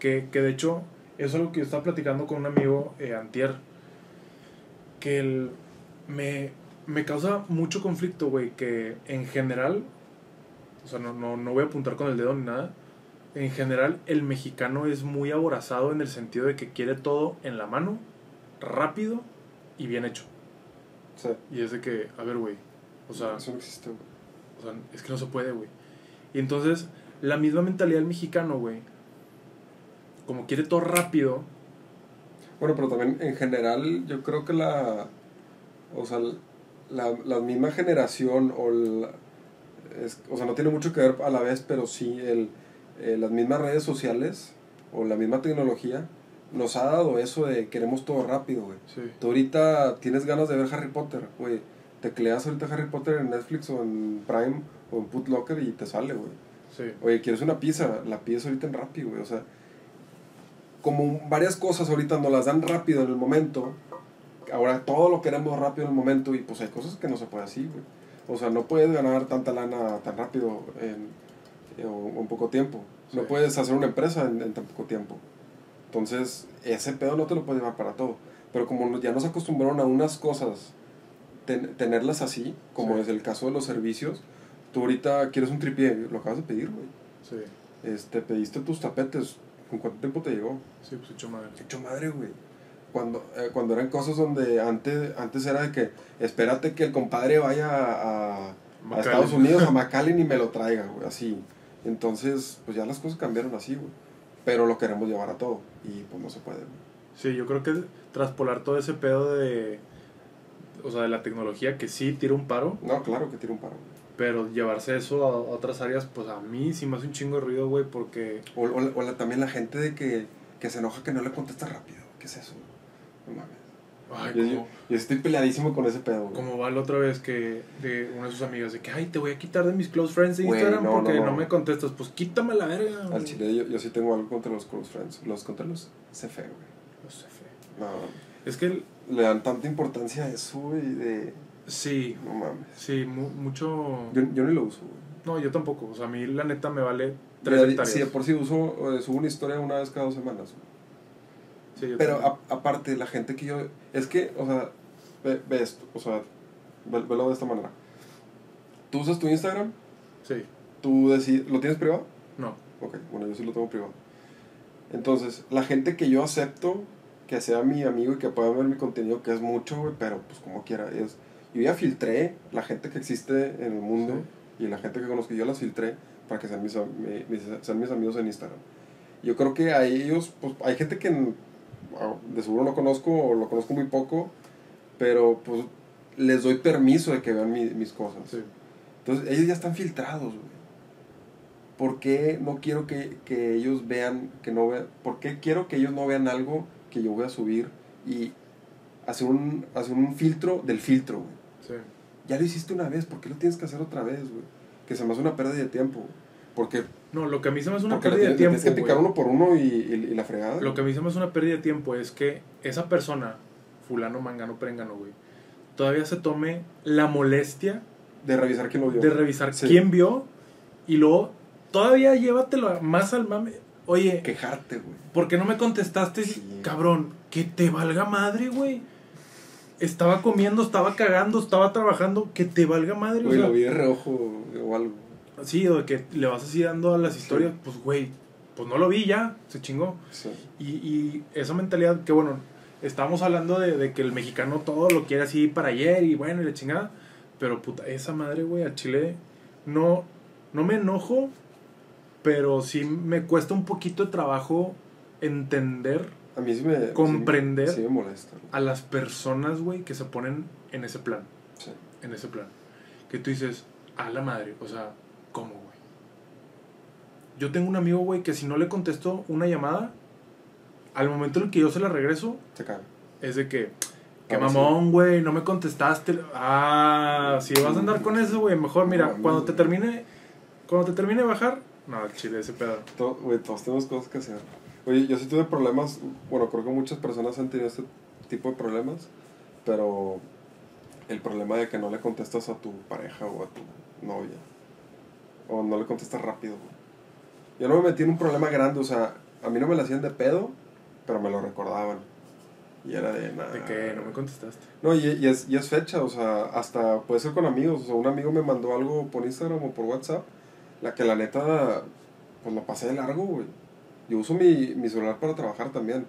que, que de hecho, eso es lo que yo estaba platicando con un amigo eh, antier, que el, me, me causa mucho conflicto, güey, que en general, o sea, no, no, no voy a apuntar con el dedo ni nada, en general el mexicano es muy aborazado en el sentido de que quiere todo en la mano, rápido y bien hecho. Sí. Y es de que, a ver, güey, o sea, Eso no existe, güey. O sea, es que no se puede, güey. Y entonces, la misma mentalidad del mexicano, güey, como quiere todo rápido, Bueno, pero también en general yo creo que la, o sea, la, la misma generación o la, es- o sea, no tiene mucho que ver a la vez, pero sí el, eh, las mismas redes sociales o la misma tecnología nos ha dado eso de queremos todo rápido, güey. sí, Tú ahorita tienes ganas de ver Harry Potter, güey. Tecleas ahorita Harry Potter en Netflix o en Prime o en Putlocker y te sale, güey. sí, Oye, ¿quieres una pizza? La pides ahorita en Rappi, güey. O sea, como varias cosas ahorita nos las dan rápido en el momento. Ahora todo lo queremos rápido en el momento y pues hay cosas que no se puede así, güey. O sea, no puedes ganar tanta lana tan rápido en, en, en poco tiempo. No Sí. puedes hacer una empresa en, en tan poco tiempo. Entonces, ese pedo no te lo puedes llevar para todo. Pero como ya nos acostumbraron a unas cosas, ten- tenerlas así, como Sí. es el caso de los servicios, tú ahorita quieres un tripié, lo acabas de pedir, güey sí, este, pediste tus tapetes, ¿con cuánto tiempo te llegó? Sí, pues hecho madre. Hecho madre, güey. Cuando, eh, cuando eran cosas donde antes, antes era de que espérate que el compadre vaya a, a. Estados Unidos, a McAllen y me lo traiga, güey, así. Entonces, pues ya las cosas cambiaron así, güey. Pero lo queremos llevar a todo y pues no se puede, güey. Sí, yo creo que traspolar todo ese pedo de. O sea, de la tecnología que sí tira un paro, No, claro que tira un paro, pero llevarse eso a otras áreas, pues a mí sí me hace un chingo de ruido, güey, porque. O, o o la- también la gente de que, que se enoja que no le contesta rápido. ¿Qué es eso? No mames. Ay, Yo, yo- yo estoy peleadísimo con ese pedo, güey. como va la otra vez que de una de sus amigas, de que, ay, te voy a quitar de mis close friends de Güey, Instagram no, porque no, no, no. me contestas. Pues quítame la verga. Al güey. chile yo, yo sí tengo algo contra los close friends. Los contra los CF, güey. No sé, fe. No, Es que, el- le dan tanta importancia a eso, güey, de... sí, No mames. sí, mu- mucho. Yo, yo ni lo uso, güey. No, yo tampoco. O sea, a mí la neta me vale tres. Si de por sí uso, eh, subo una historia una vez cada dos semanas. Sí, yo Pero a- aparte, la gente que yo... Es que, o sea, ve, ve esto, o sea, ve- velo de esta manera. Tú usas tu Instagram, Sí, tú decides... ¿Lo tienes privado? no. Ok, bueno, yo sí lo tengo privado. Entonces, la gente que yo acepto que sea mi amigo y que pueda ver mi contenido, que es mucho, güey, pero pues como quiera, es... Yo ya filtré la gente que existe en el mundo y la gente que conozco, yo las filtré para que sean mis, mis- sean mis amigos en Instagram. Yo creo que a ellos, pues hay gente que ah, de seguro no conozco o lo conozco muy poco, pero pues les doy permiso de que vean mi- mis cosas. Sí. Entonces, ellos ya están filtrados, güey. ¿Por qué no quiero que, que ellos vean, que no vean, por qué quiero que ellos no vean algo que yo voy a subir y hacer un, hacer un filtro del filtro, güey? Sí. Ya lo hiciste una vez, ¿por qué lo tienes que hacer otra vez, güey? Que se me hace una pérdida de tiempo, güey. Porque, No, lo que a mí se me hace una pérdida de tiempo. tienes que picar güey. uno por uno y, y- y la fregada. Lo que a mí se me hace una pérdida de tiempo es que esa persona, fulano, mangano, prengano, güey, todavía se tome la molestia De revisar quién lo vio. de revisar Sí. quién vio y luego todavía llévatelo más al mame. Oye, Quejarte, güey. ¿por qué no me contestaste? Sí. Cabrón, que te valga madre, güey. Estaba comiendo, estaba cagando, estaba trabajando, que te valga madre. Güey, lo vi de reojo o algo. Sí, o de que le vas así dando a las historias, pues güey, pues no lo vi ya, se chingó. Sí. Y, y esa mentalidad, que bueno, estábamos hablando de, de que el mexicano todo lo quiere así para ayer y bueno, y la chingada. Pero puta, esa madre, güey, al chile no, no me enojo, pero sí me cuesta un poquito de trabajo entender A mí sí me... Comprender. Sí, me- sí me molesta. a las personas, güey, que se ponen en ese plan, Sí. en ese plan. Que tú dices, a la madre, o sea, ¿cómo, güey? Yo tengo un amigo, güey, que si no le contesto una llamada, al momento en el que yo se la regreso, Se caga. es de que, que mamón, güey, no me contestaste. Ah, si vas a andar con eso, güey, mejor, mira, cuando te termine, cuando te termine de bajar, no, chile, ese pedo. Todos tenemos cosas que hacer. Oye, yo sí tuve problemas, bueno, creo que muchas personas han tenido este tipo de problemas, pero el problema de que no le contestas a tu pareja o a tu novia, o no le contestas rápido. Yo no me metí en un problema grande, o sea, a mí no me lo hacían de pedo, pero me lo recordaban. Y era de nada. De que no me contestaste. No, y, y es, y es fecha, o sea, hasta puede ser con amigos. O sea, un amigo me mandó algo por Instagram o por WhatsApp, la que la neta, pues lo pasé de largo, güey. Yo uso mi, mi celular para trabajar también.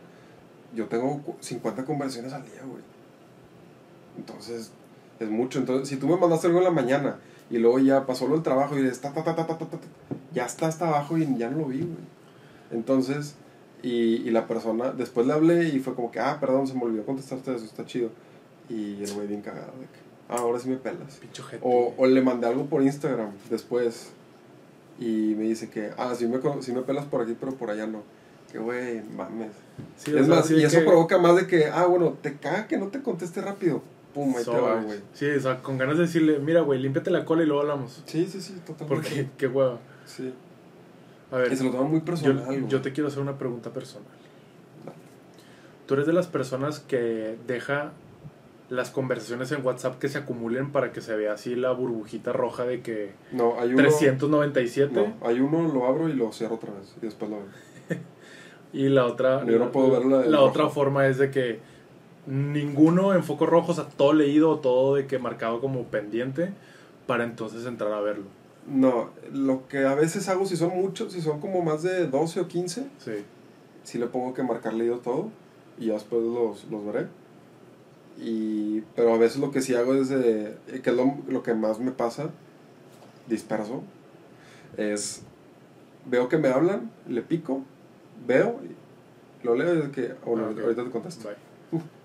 Yo tengo cu- 50 conversaciones al día, güey. Entonces, es mucho. Entonces, si tú me mandaste algo en la mañana y luego ya pasó lo del trabajo y está, ta, ta, ta, ta, ta, ta, ta, ya está hasta abajo y ya no lo vi, güey. Entonces, y, y la persona, después le hablé y fue como que, ah, perdón, se me olvidó contestarte eso, está chido. Y el güey bien cagado de que, ah, ahora sí me pelas. Pincho gente. O, o le mandé algo por Instagram después y me dice que, ah, sí me, sí me pelas por aquí, pero por allá no. Que güey, mames. Sí, es más, y eso que- provoca más de que, ah, bueno, te caga que no te conteste rápido. Pum, ahí te va, güey. Sí, o sea, con ganas de decirle, mira, güey, límpiate la cola y luego hablamos. Sí, sí, sí, totalmente. Porque, qué hueva. Sí. A ver, Y se lo toma muy yo, personal, yo te quiero hacer una pregunta personal. Dale. ¿Tú eres de las personas que deja las conversaciones en WhatsApp que se acumulen para que se vea así la burbujita roja de que No, hay uno... 397? No, hay uno, lo abro y lo cierro otra vez y después lo veo. Y la otra, Yo no puedo ver la rojo. otra forma es de que ninguno en foco rojo, o sea, todo leído, todo de que marcado como pendiente, para entonces entrar a verlo. No, lo que a veces hago, si son muchos, si son como más de 12 o 15, Sí. sí le pongo que marcar leído todo y ya después los, los veré. Y, pero a veces lo que sí hago es, de, que es lo, lo que más me pasa, disperso, es, veo que me hablan, le pico, veo, lo leo y es que, oh, no, Ah, ahorita te contesto. Bye.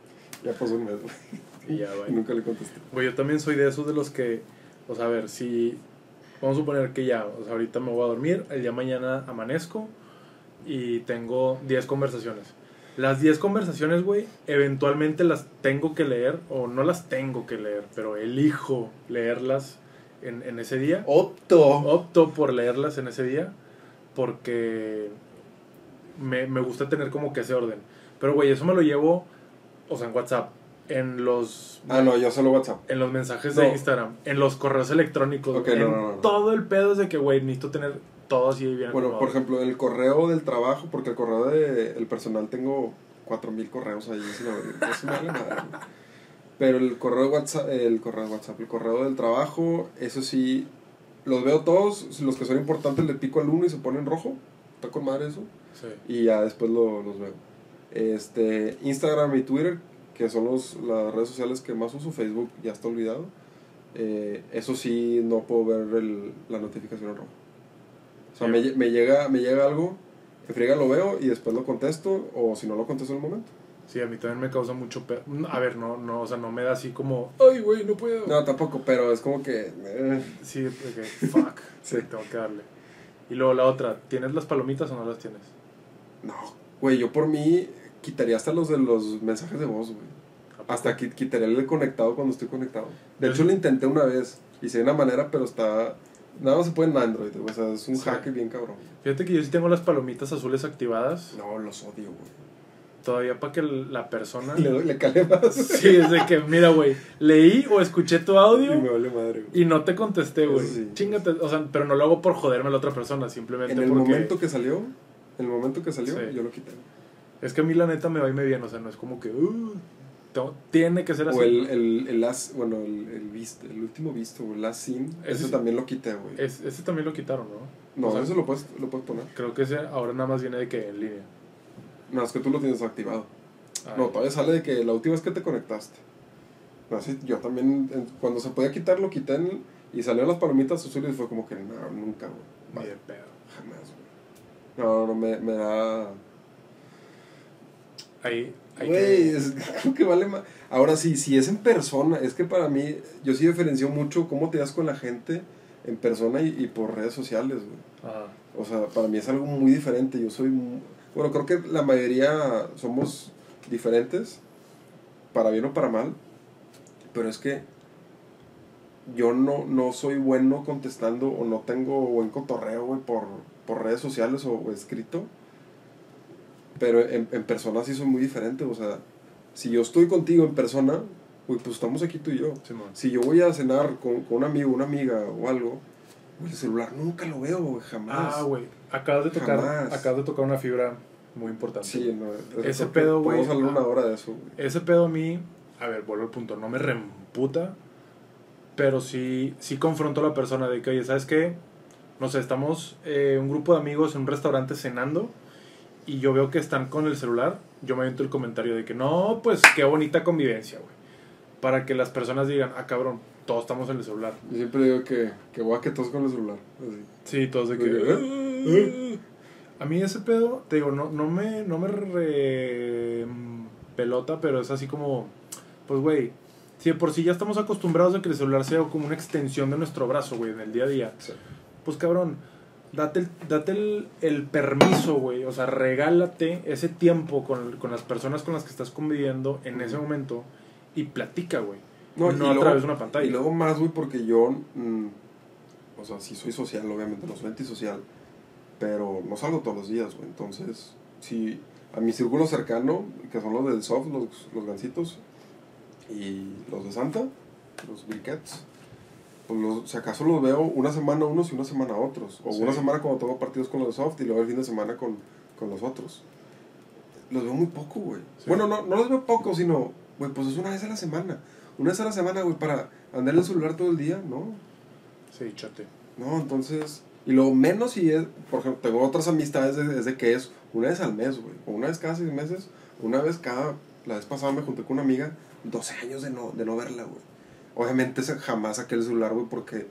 Ya pasó un mes. Y ya, Y bye. nunca le contesté. Güey, yo también soy de esos de los que, o sea, a ver, si vamos a suponer que ya, o sea, ahorita me voy a dormir, el día de mañana amanezco y tengo 10 conversaciones. Las 10 conversaciones, güey, eventualmente las tengo que leer, o no las tengo que leer, pero elijo leerlas en, en ese día. ¡Opto! Opto por leerlas en ese día porque me, me gusta tener como que ese orden. Pero, güey, eso me lo llevo, o sea, en WhatsApp, en los Ah, no, yo solo WhatsApp. en los mensajes No. de Instagram, en los correos electrónicos, en no, no. todo el pedo es de que, güey, necesito tener todo así bien Bueno, por ejemplo, el correo del trabajo, porque el correo del el personal tengo 4000 correos ahí sin abrir. Eso me vale madre. Pero el correo de WhatsApp, el correo de WhatsApp, el correo del trabajo, eso sí, los veo todos, los que son importantes le pico al uno y se pone en rojo. Está con madre eso. Sí. Y ya después lo- los veo. Este, Instagram y Twitter, que son los, las redes sociales que más uso, Facebook ya está olvidado. Eh, eso sí, no puedo ver el- la notificación en rojo. O sea, Sí. me, me llega, me llega algo, en friega lo veo y después lo contesto, o si no lo contesto en el momento. Sí, a mí también me causa mucho pedo. A ver, no, no, o sea, no me da así como, ay, güey, no puedo. No, tampoco, pero es como que... eh, Sí, que, fuck, Sí. tengo que darle. Y luego la otra, ¿tienes las palomitas o no las tienes? no, güey, yo por mí quitaría hasta los de los mensajes de voz, güey. Hasta qui- quitaría el conectado cuando estoy conectado. De hecho, lo intenté una vez. Hice de una manera, pero está. Nada más se puede en Android, güey. O sea, es un Sí. hack bien cabrón. Fíjate que yo sí tengo las palomitas azules activadas, No, los odio, güey. todavía para que la persona... Le, doy- le calé más. Sí, es de que, mira, güey, leí o escuché tu Y audio me vale madre, güey. y no te contesté, güey. Sí. Chingate, o sea, pero no lo hago por joderme a la otra persona, simplemente En el porque... momento que salió, en el momento que salió, Sí. yo lo quité. Es que a mí la neta me va y me viene, o sea, no es como que... Uh, tiene que ser así. O el, el, el last, bueno, el, el, visto, el último visto, el last scene, Ese también lo quité, güey. Es- ese también lo quitaron, ¿no? No, o sea, eso lo puedes, lo puedes poner. Creo que ese ahora nada más viene de que en línea. No, es que tú lo tienes activado. Ay, No, todavía sale de que la última vez que te conectaste. No, sí, yo también, cuando se podía quitar, lo quité en- y salieron las palomitas azules y fue como que no, nunca, güey. Ni de pedo. Jamás, güey. No, no, me, me da... Ahí, Güey, que... es- creo que vale más. Ahora sí, si es en persona, es que para mí, yo sí diferencio mucho cómo te das con la gente en persona y, y por redes sociales, güey. Ajá. O sea, para mí es algo muy diferente. Yo soy. mu- Bueno, creo que la mayoría somos diferentes, para bien o para mal. Pero es que yo no, no soy bueno contestando o no tengo buen cotorreo, güey, por, por redes sociales o, o escrito. Pero en, en persona sí soy muy diferente. O sea, si yo estoy contigo en persona, güey, pues estamos aquí tú y yo. Simón. Si yo voy a cenar con, con un amigo, una amiga o algo, güey, el celular nunca lo veo, güey, jamás. Ah, güey. Acabas de tocar, Jamás. acabas de tocar una fibra muy importante. Sí, no, es- Ese pedo, güey, Podemos hablar ah. una hora de eso, güey. Ese pedo a mí, a ver, vuelvo al punto, no me reemputa, pero sí, sí confronto a la persona de que, oye, ¿sabes qué? No sé, estamos eh, un grupo de amigos en un restaurante cenando y yo veo que están con el celular, yo me aviento el comentario de que, no, pues qué bonita convivencia, güey. Para que las personas digan, ah, cabrón, todos estamos en el celular. Yo siempre digo que, que voy a que todos con el celular. Así. Sí, todos de que... ¿Eh? A mí ese pedo, te digo, no, no me, no me re- mm, pelota, pero es así como, pues, güey, si de por sí ya estamos acostumbrados a que el celular sea como una extensión de nuestro brazo, güey, en el día a día, Sí. pues, cabrón, date el, date el, el permiso, güey, o sea, regálate ese tiempo con, con las personas con las que estás conviviendo en ese momento y platica, güey. No, No, a luego- través de una pantalla. Y luego más, güey, porque yo, mm, o sea, sí soy social, obviamente, no soy antisocial, pero no salgo todos los días, güey. Entonces, si a mi círculo cercano, que son los del soft, los, los gancitos, y los de Santa, los briquets, pues los, si acaso los veo una semana unos y una semana otros. O Sí. una semana cuando tengo partidos con los soft y luego el fin de semana con, con los otros. Los veo muy poco, güey. Sí. Bueno, no, no los veo poco, sino, güey, pues es una vez a la semana. Una vez a la semana, güey, para andar en el celular todo el día, ¿no? Sí, chate. No, entonces. Y lo menos si es, por ejemplo, tengo otras amistades, de- es de que es una vez al mes, güey. O una vez cada seis meses. Una vez cada. La vez pasada me junté con una amiga. 12 años de no, de no verla, güey. Obviamente jamás saqué el celular, güey, porque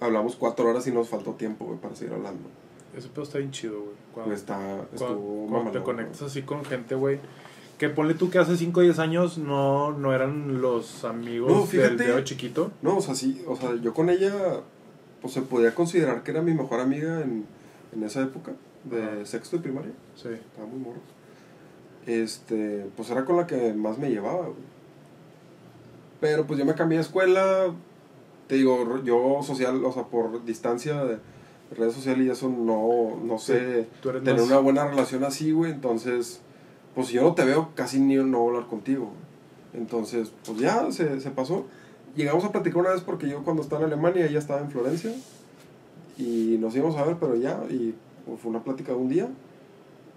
hablamos cuatro horas y nos faltó tiempo, güey, para seguir hablando. Ese pedo está bien chido, güey. Cuando, está, cuando- cuando te conectas así con gente, güey. Que ponle tú que hace 5 o 10 años no, no eran los amigos No, del fíjate. dedo chiquito. No, o sea, sí, o sea, yo con ella, pues se podía considerar que era mi mejor amiga en, en esa época, de Ajá. sexto de primaria. Sí. Estaba muy morro. Este, pues era con la que más me llevaba, güey. Pero pues yo me cambié de escuela, te digo, yo social, o sea, por distancia de redes sociales y eso no, no sé eres tener más- una buena relación así, güey. Entonces, pues si yo no te veo, casi ni no hablar contigo, güey. Entonces, pues ya se, se pasó. Llegamos a platicar una vez porque yo cuando estaba en Alemania, ella estaba en Florencia. Y nos íbamos a ver, pero ya, y pues, fue una plática de un día.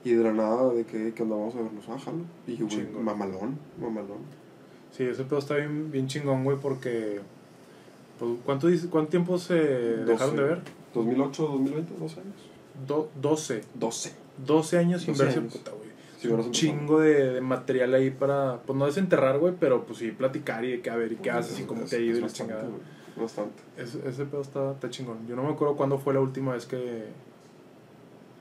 Y de la nada, de que, que andábamos a vernos, ah, jalo. Y güey, Chingón. mamalón, mamalón. Sí, ese pedo está bien, bien chingón, güey, porque... pues, ¿cuánto, ¿Cuánto tiempo se dejaron de ver? 2008, 2020, 12 años. Do- 12. 12. 12 años sin 12 verse, años. puta, güey. Sí, un chingo de, de material ahí para, pues no desenterrar, güey, pero pues sí platicar y de qué, a ver, y qué haces y cómo Es- te ha ido es y la chingada. güey, Bastante. Ese, ese pedo está, está chingón. Yo no me acuerdo cuándo fue la última vez que...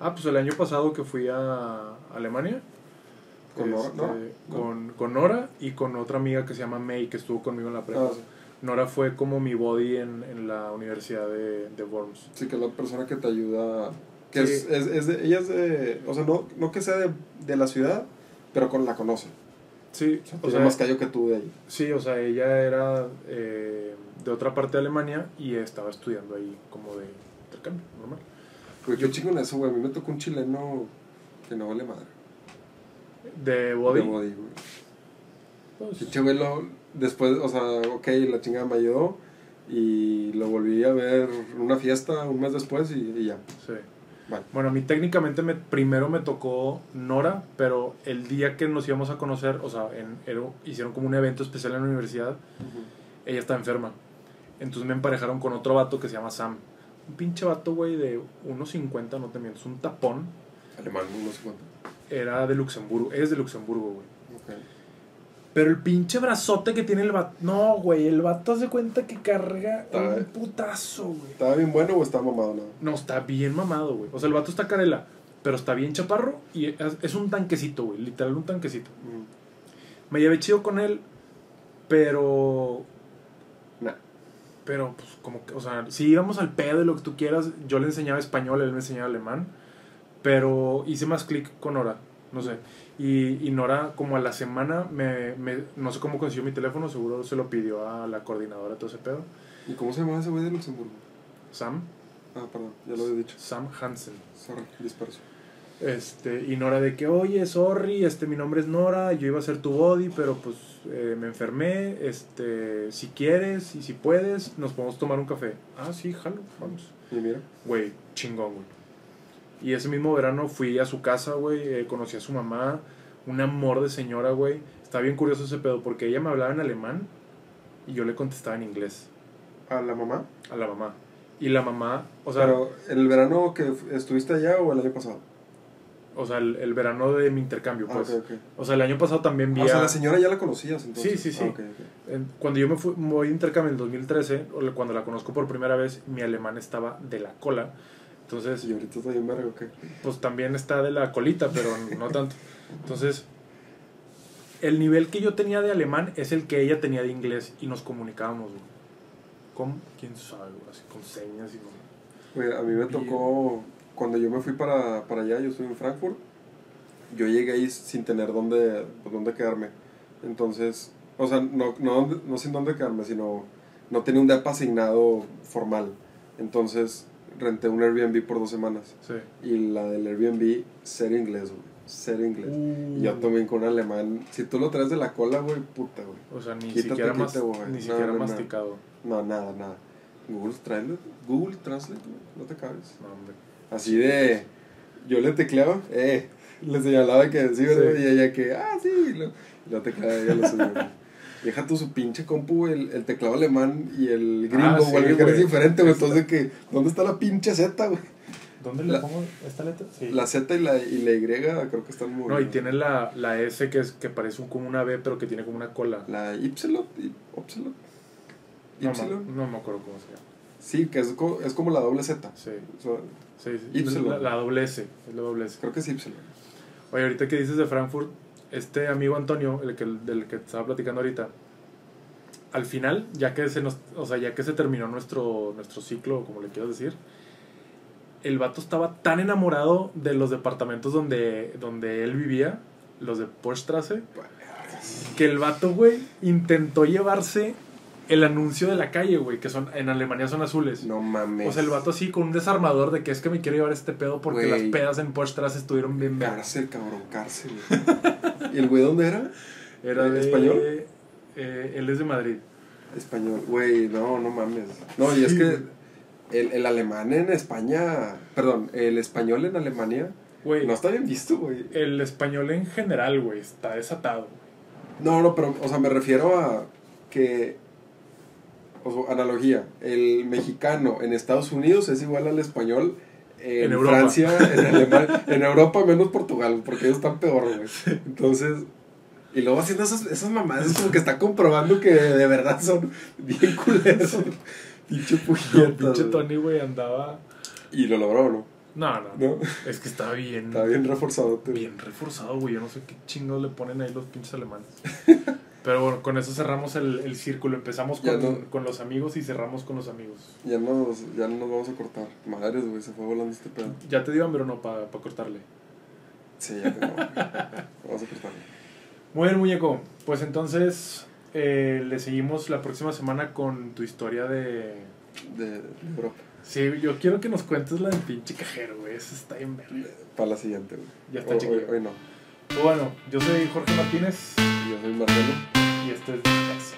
Ah, pues el año pasado que fui a Alemania. ¿Con Nora? Este, ¿Nora? Con, con Nora y con otra amiga que se llama May, que estuvo conmigo en la prepa. Ah, sí. Nora fue como mi body en, en la universidad de, de Worms. Sí, que es la persona que te ayuda. Que Sí. es, es, es de, ella es de. O sea, no, no que sea de, de la ciudad, pero con la conoce. Sí, O sea, o sea, más callo que tú de ahí. sí, o sea, ella era eh, de otra parte de Alemania y estaba estudiando ahí como de intercambio, normal. Güey, qué chingón eso, güey. A mí me tocó un chileno que no vale madre. De body. De body, güey. pues, Pinche güey, lo- después, o sea, ok, la chingada me ayudó. Y lo volví a ver en una fiesta un mes después y, y ya. sí. Vale. Bueno, a mí técnicamente me, primero me tocó Nora, pero el día que nos íbamos a conocer, o sea, en, era- hicieron como un evento especial en la universidad, ella está enferma. Entonces me emparejaron con otro vato que se llama Sam. Un pinche vato, güey, de 1.50, no te mientes, un tapón. Alemán, no sé cuánto. Era de Luxemburgo, es de Luxemburgo, güey. Pero el pinche brazote que tiene el vato. No, güey, el vato hace cuenta que carga Está- un putazo, güey. ¿Estaba bien bueno o estaba mamado nada? No, está bien mamado, güey. O sea, el vato está carela, pero está bien chaparro y es, es un tanquecito, güey. Literal, un tanquecito. Me llevé chido con él, pero. Nah. Pero, pues, como que, o sea, si íbamos al pedo de lo que tú quieras, yo le enseñaba español, él me enseñaba alemán, pero hice más clic con Nora, no sé. Y, y Nora, como a la semana, me, me- no sé cómo consiguió mi teléfono, seguro se lo pidió a la coordinadora, todo ese pedo. ¿Y cómo se llama ese güey de Luxemburgo? Sam, Ah, perdón, ya lo había dicho. Sam Hansen. Sorry, disperso. Este, y Nora de que, oye, sorry, este, mi nombre es Nora, yo iba a ser tu body, pero pues eh, me enfermé, este, si quieres y si puedes, nos podemos tomar un café. Ah, sí, jalo, vamos. Y mira. Güey, chingón, güey. Y ese mismo verano fui a su casa, güey, eh, conocí a su mamá, un amor de señora, güey. Está bien curioso ese pedo, porque ella me hablaba en alemán y yo le contestaba en inglés ¿A la mamá? a la mamá. Y la mamá, o sea, Pero, ¿el verano que estuviste allá o el año pasado? o sea el, el verano de mi intercambio, Ah, pues. O sea, el año pasado también vi Ah, o sea, a- la señora ya la conocías entonces. Sí, sí, sí. Ah, Cuando yo me fui, voy de intercambio en el 2013, o la- cuando la conozco por primera vez, mi alemán estaba de la cola. Entonces, Y ahorita está bien verga, ok. pues también está de la colita, pero no tanto. Entonces, el nivel que yo tenía de alemán es el que ella tenía de inglés y nos comunicábamos, güey. ¿Cómo? ¿Quién sabe, güey? Así con señas y con... Güey, a mí me tocó, cuando yo me fui para, para allá, yo estuve en Frankfurt, yo llegué ahí sin tener dónde, pues, dónde quedarme. Entonces, o sea, no, no, no sin dónde quedarme, sino no tenía un depa asignado formal. Entonces, renté un Airbnb por dos semanas. Sí. Y la del Airbnb, cero inglés, güey. Cero inglés. Y yo Uh. también con un alemán. Si tú lo traes de la cola, güey, puta, güey. O sea, ni Quítate, siquiera, mas- quítate, güey. ni No, siquiera no, masticado. No, nada, nada. Google Translate, Google Translate, güey. No te cabes. No, hombre. Así de. Yo le tecleaba, eh. Le señalaba que sí, ¿verdad? Sí. Y ella que, ah, sí. Lo, y lo tecleaba ella lo güey. Deja tú su pinche compu, güey, el, el teclado alemán y el gringo, Ah, güey. sí, el que es diferente, güey. Entonces, que, ¿dónde está la pinche Z, güey? ¿Dónde le La- pongo esta letra? Sí. La Z y la, y la Y creo que están muy. No, y tiene la, la S que es que parece un, como una B, pero que tiene como una cola. La Y, y Upsilon. No, Y. me- no me acuerdo cómo se llama. Sí, que es, co- es como la doble Z. Sí, O sea, sí, sí. Ypsilon. La, la doble S, es la doble S. creo que es Y. Oye, ahorita que dices de Frankfurt, este amigo Antonio, el que, del que estaba platicando ahorita, al final, ya que se nos, o sea, ya que se terminó nuestro, nuestro ciclo, como le quiero decir, el vato estaba tan enamorado de los departamentos donde, donde él vivía, los de Porstrasse, que el vato, güey, intentó llevarse el anuncio de la calle, güey, que son en Alemania son azules. No mames. O sea, el vato así con un desarmador de que es que me quiero llevar este pedo porque Güey. las pedas en Porstrasse estuvieron bien. Cárcel, cabrón, cárcel. ¿Y el güey dónde era? Era de, ¿Español? eh, él es de Madrid. Español. Güey, no, no mames. No, y es que el, el alemán en España. Perdón, el español en Alemania. Güey, No está bien visto, güey. el español en general, güey, está desatado. No, no, pero, o sea, me refiero a que. O sea, analogía. El mexicano en Estados Unidos es igual al español en, En. Francia, en Alemania, en Europa menos Portugal, porque ellos están peor, güey. Entonces. Y luego haciendo esas, esas mamadas, es como que está comprobando que de verdad son bien culeros. Pinche El puñetas, pinche. Tony, güey, andaba... Y lo logró, ¿no? No, no, ¿No? es que estaba bien... Está bien reforzado. te- bien reforzado, güey. Yo no sé qué chingos le ponen ahí los pinches alemanes. Pero bueno, con eso cerramos el, el círculo. Empezamos con, no- con los amigos y cerramos con los amigos. Ya nos, ya nos vamos a cortar. Madres, güey, se fue volando este pedo. Ya te digo, pero no para cortarle. Sí, ya tengo. vamos a cortarlo. Muy bien, muñeco. Pues entonces eh, le seguimos la próxima semana con tu historia de... De, Europa. Sí, yo quiero que nos cuentes la del pinche cajero, güey. Esa está bien verga. Para la siguiente, güey. Ya está hoy, hoy no. Pues bueno, yo soy Jorge Martínez Y yo soy Marcelo. y esto es Descanso.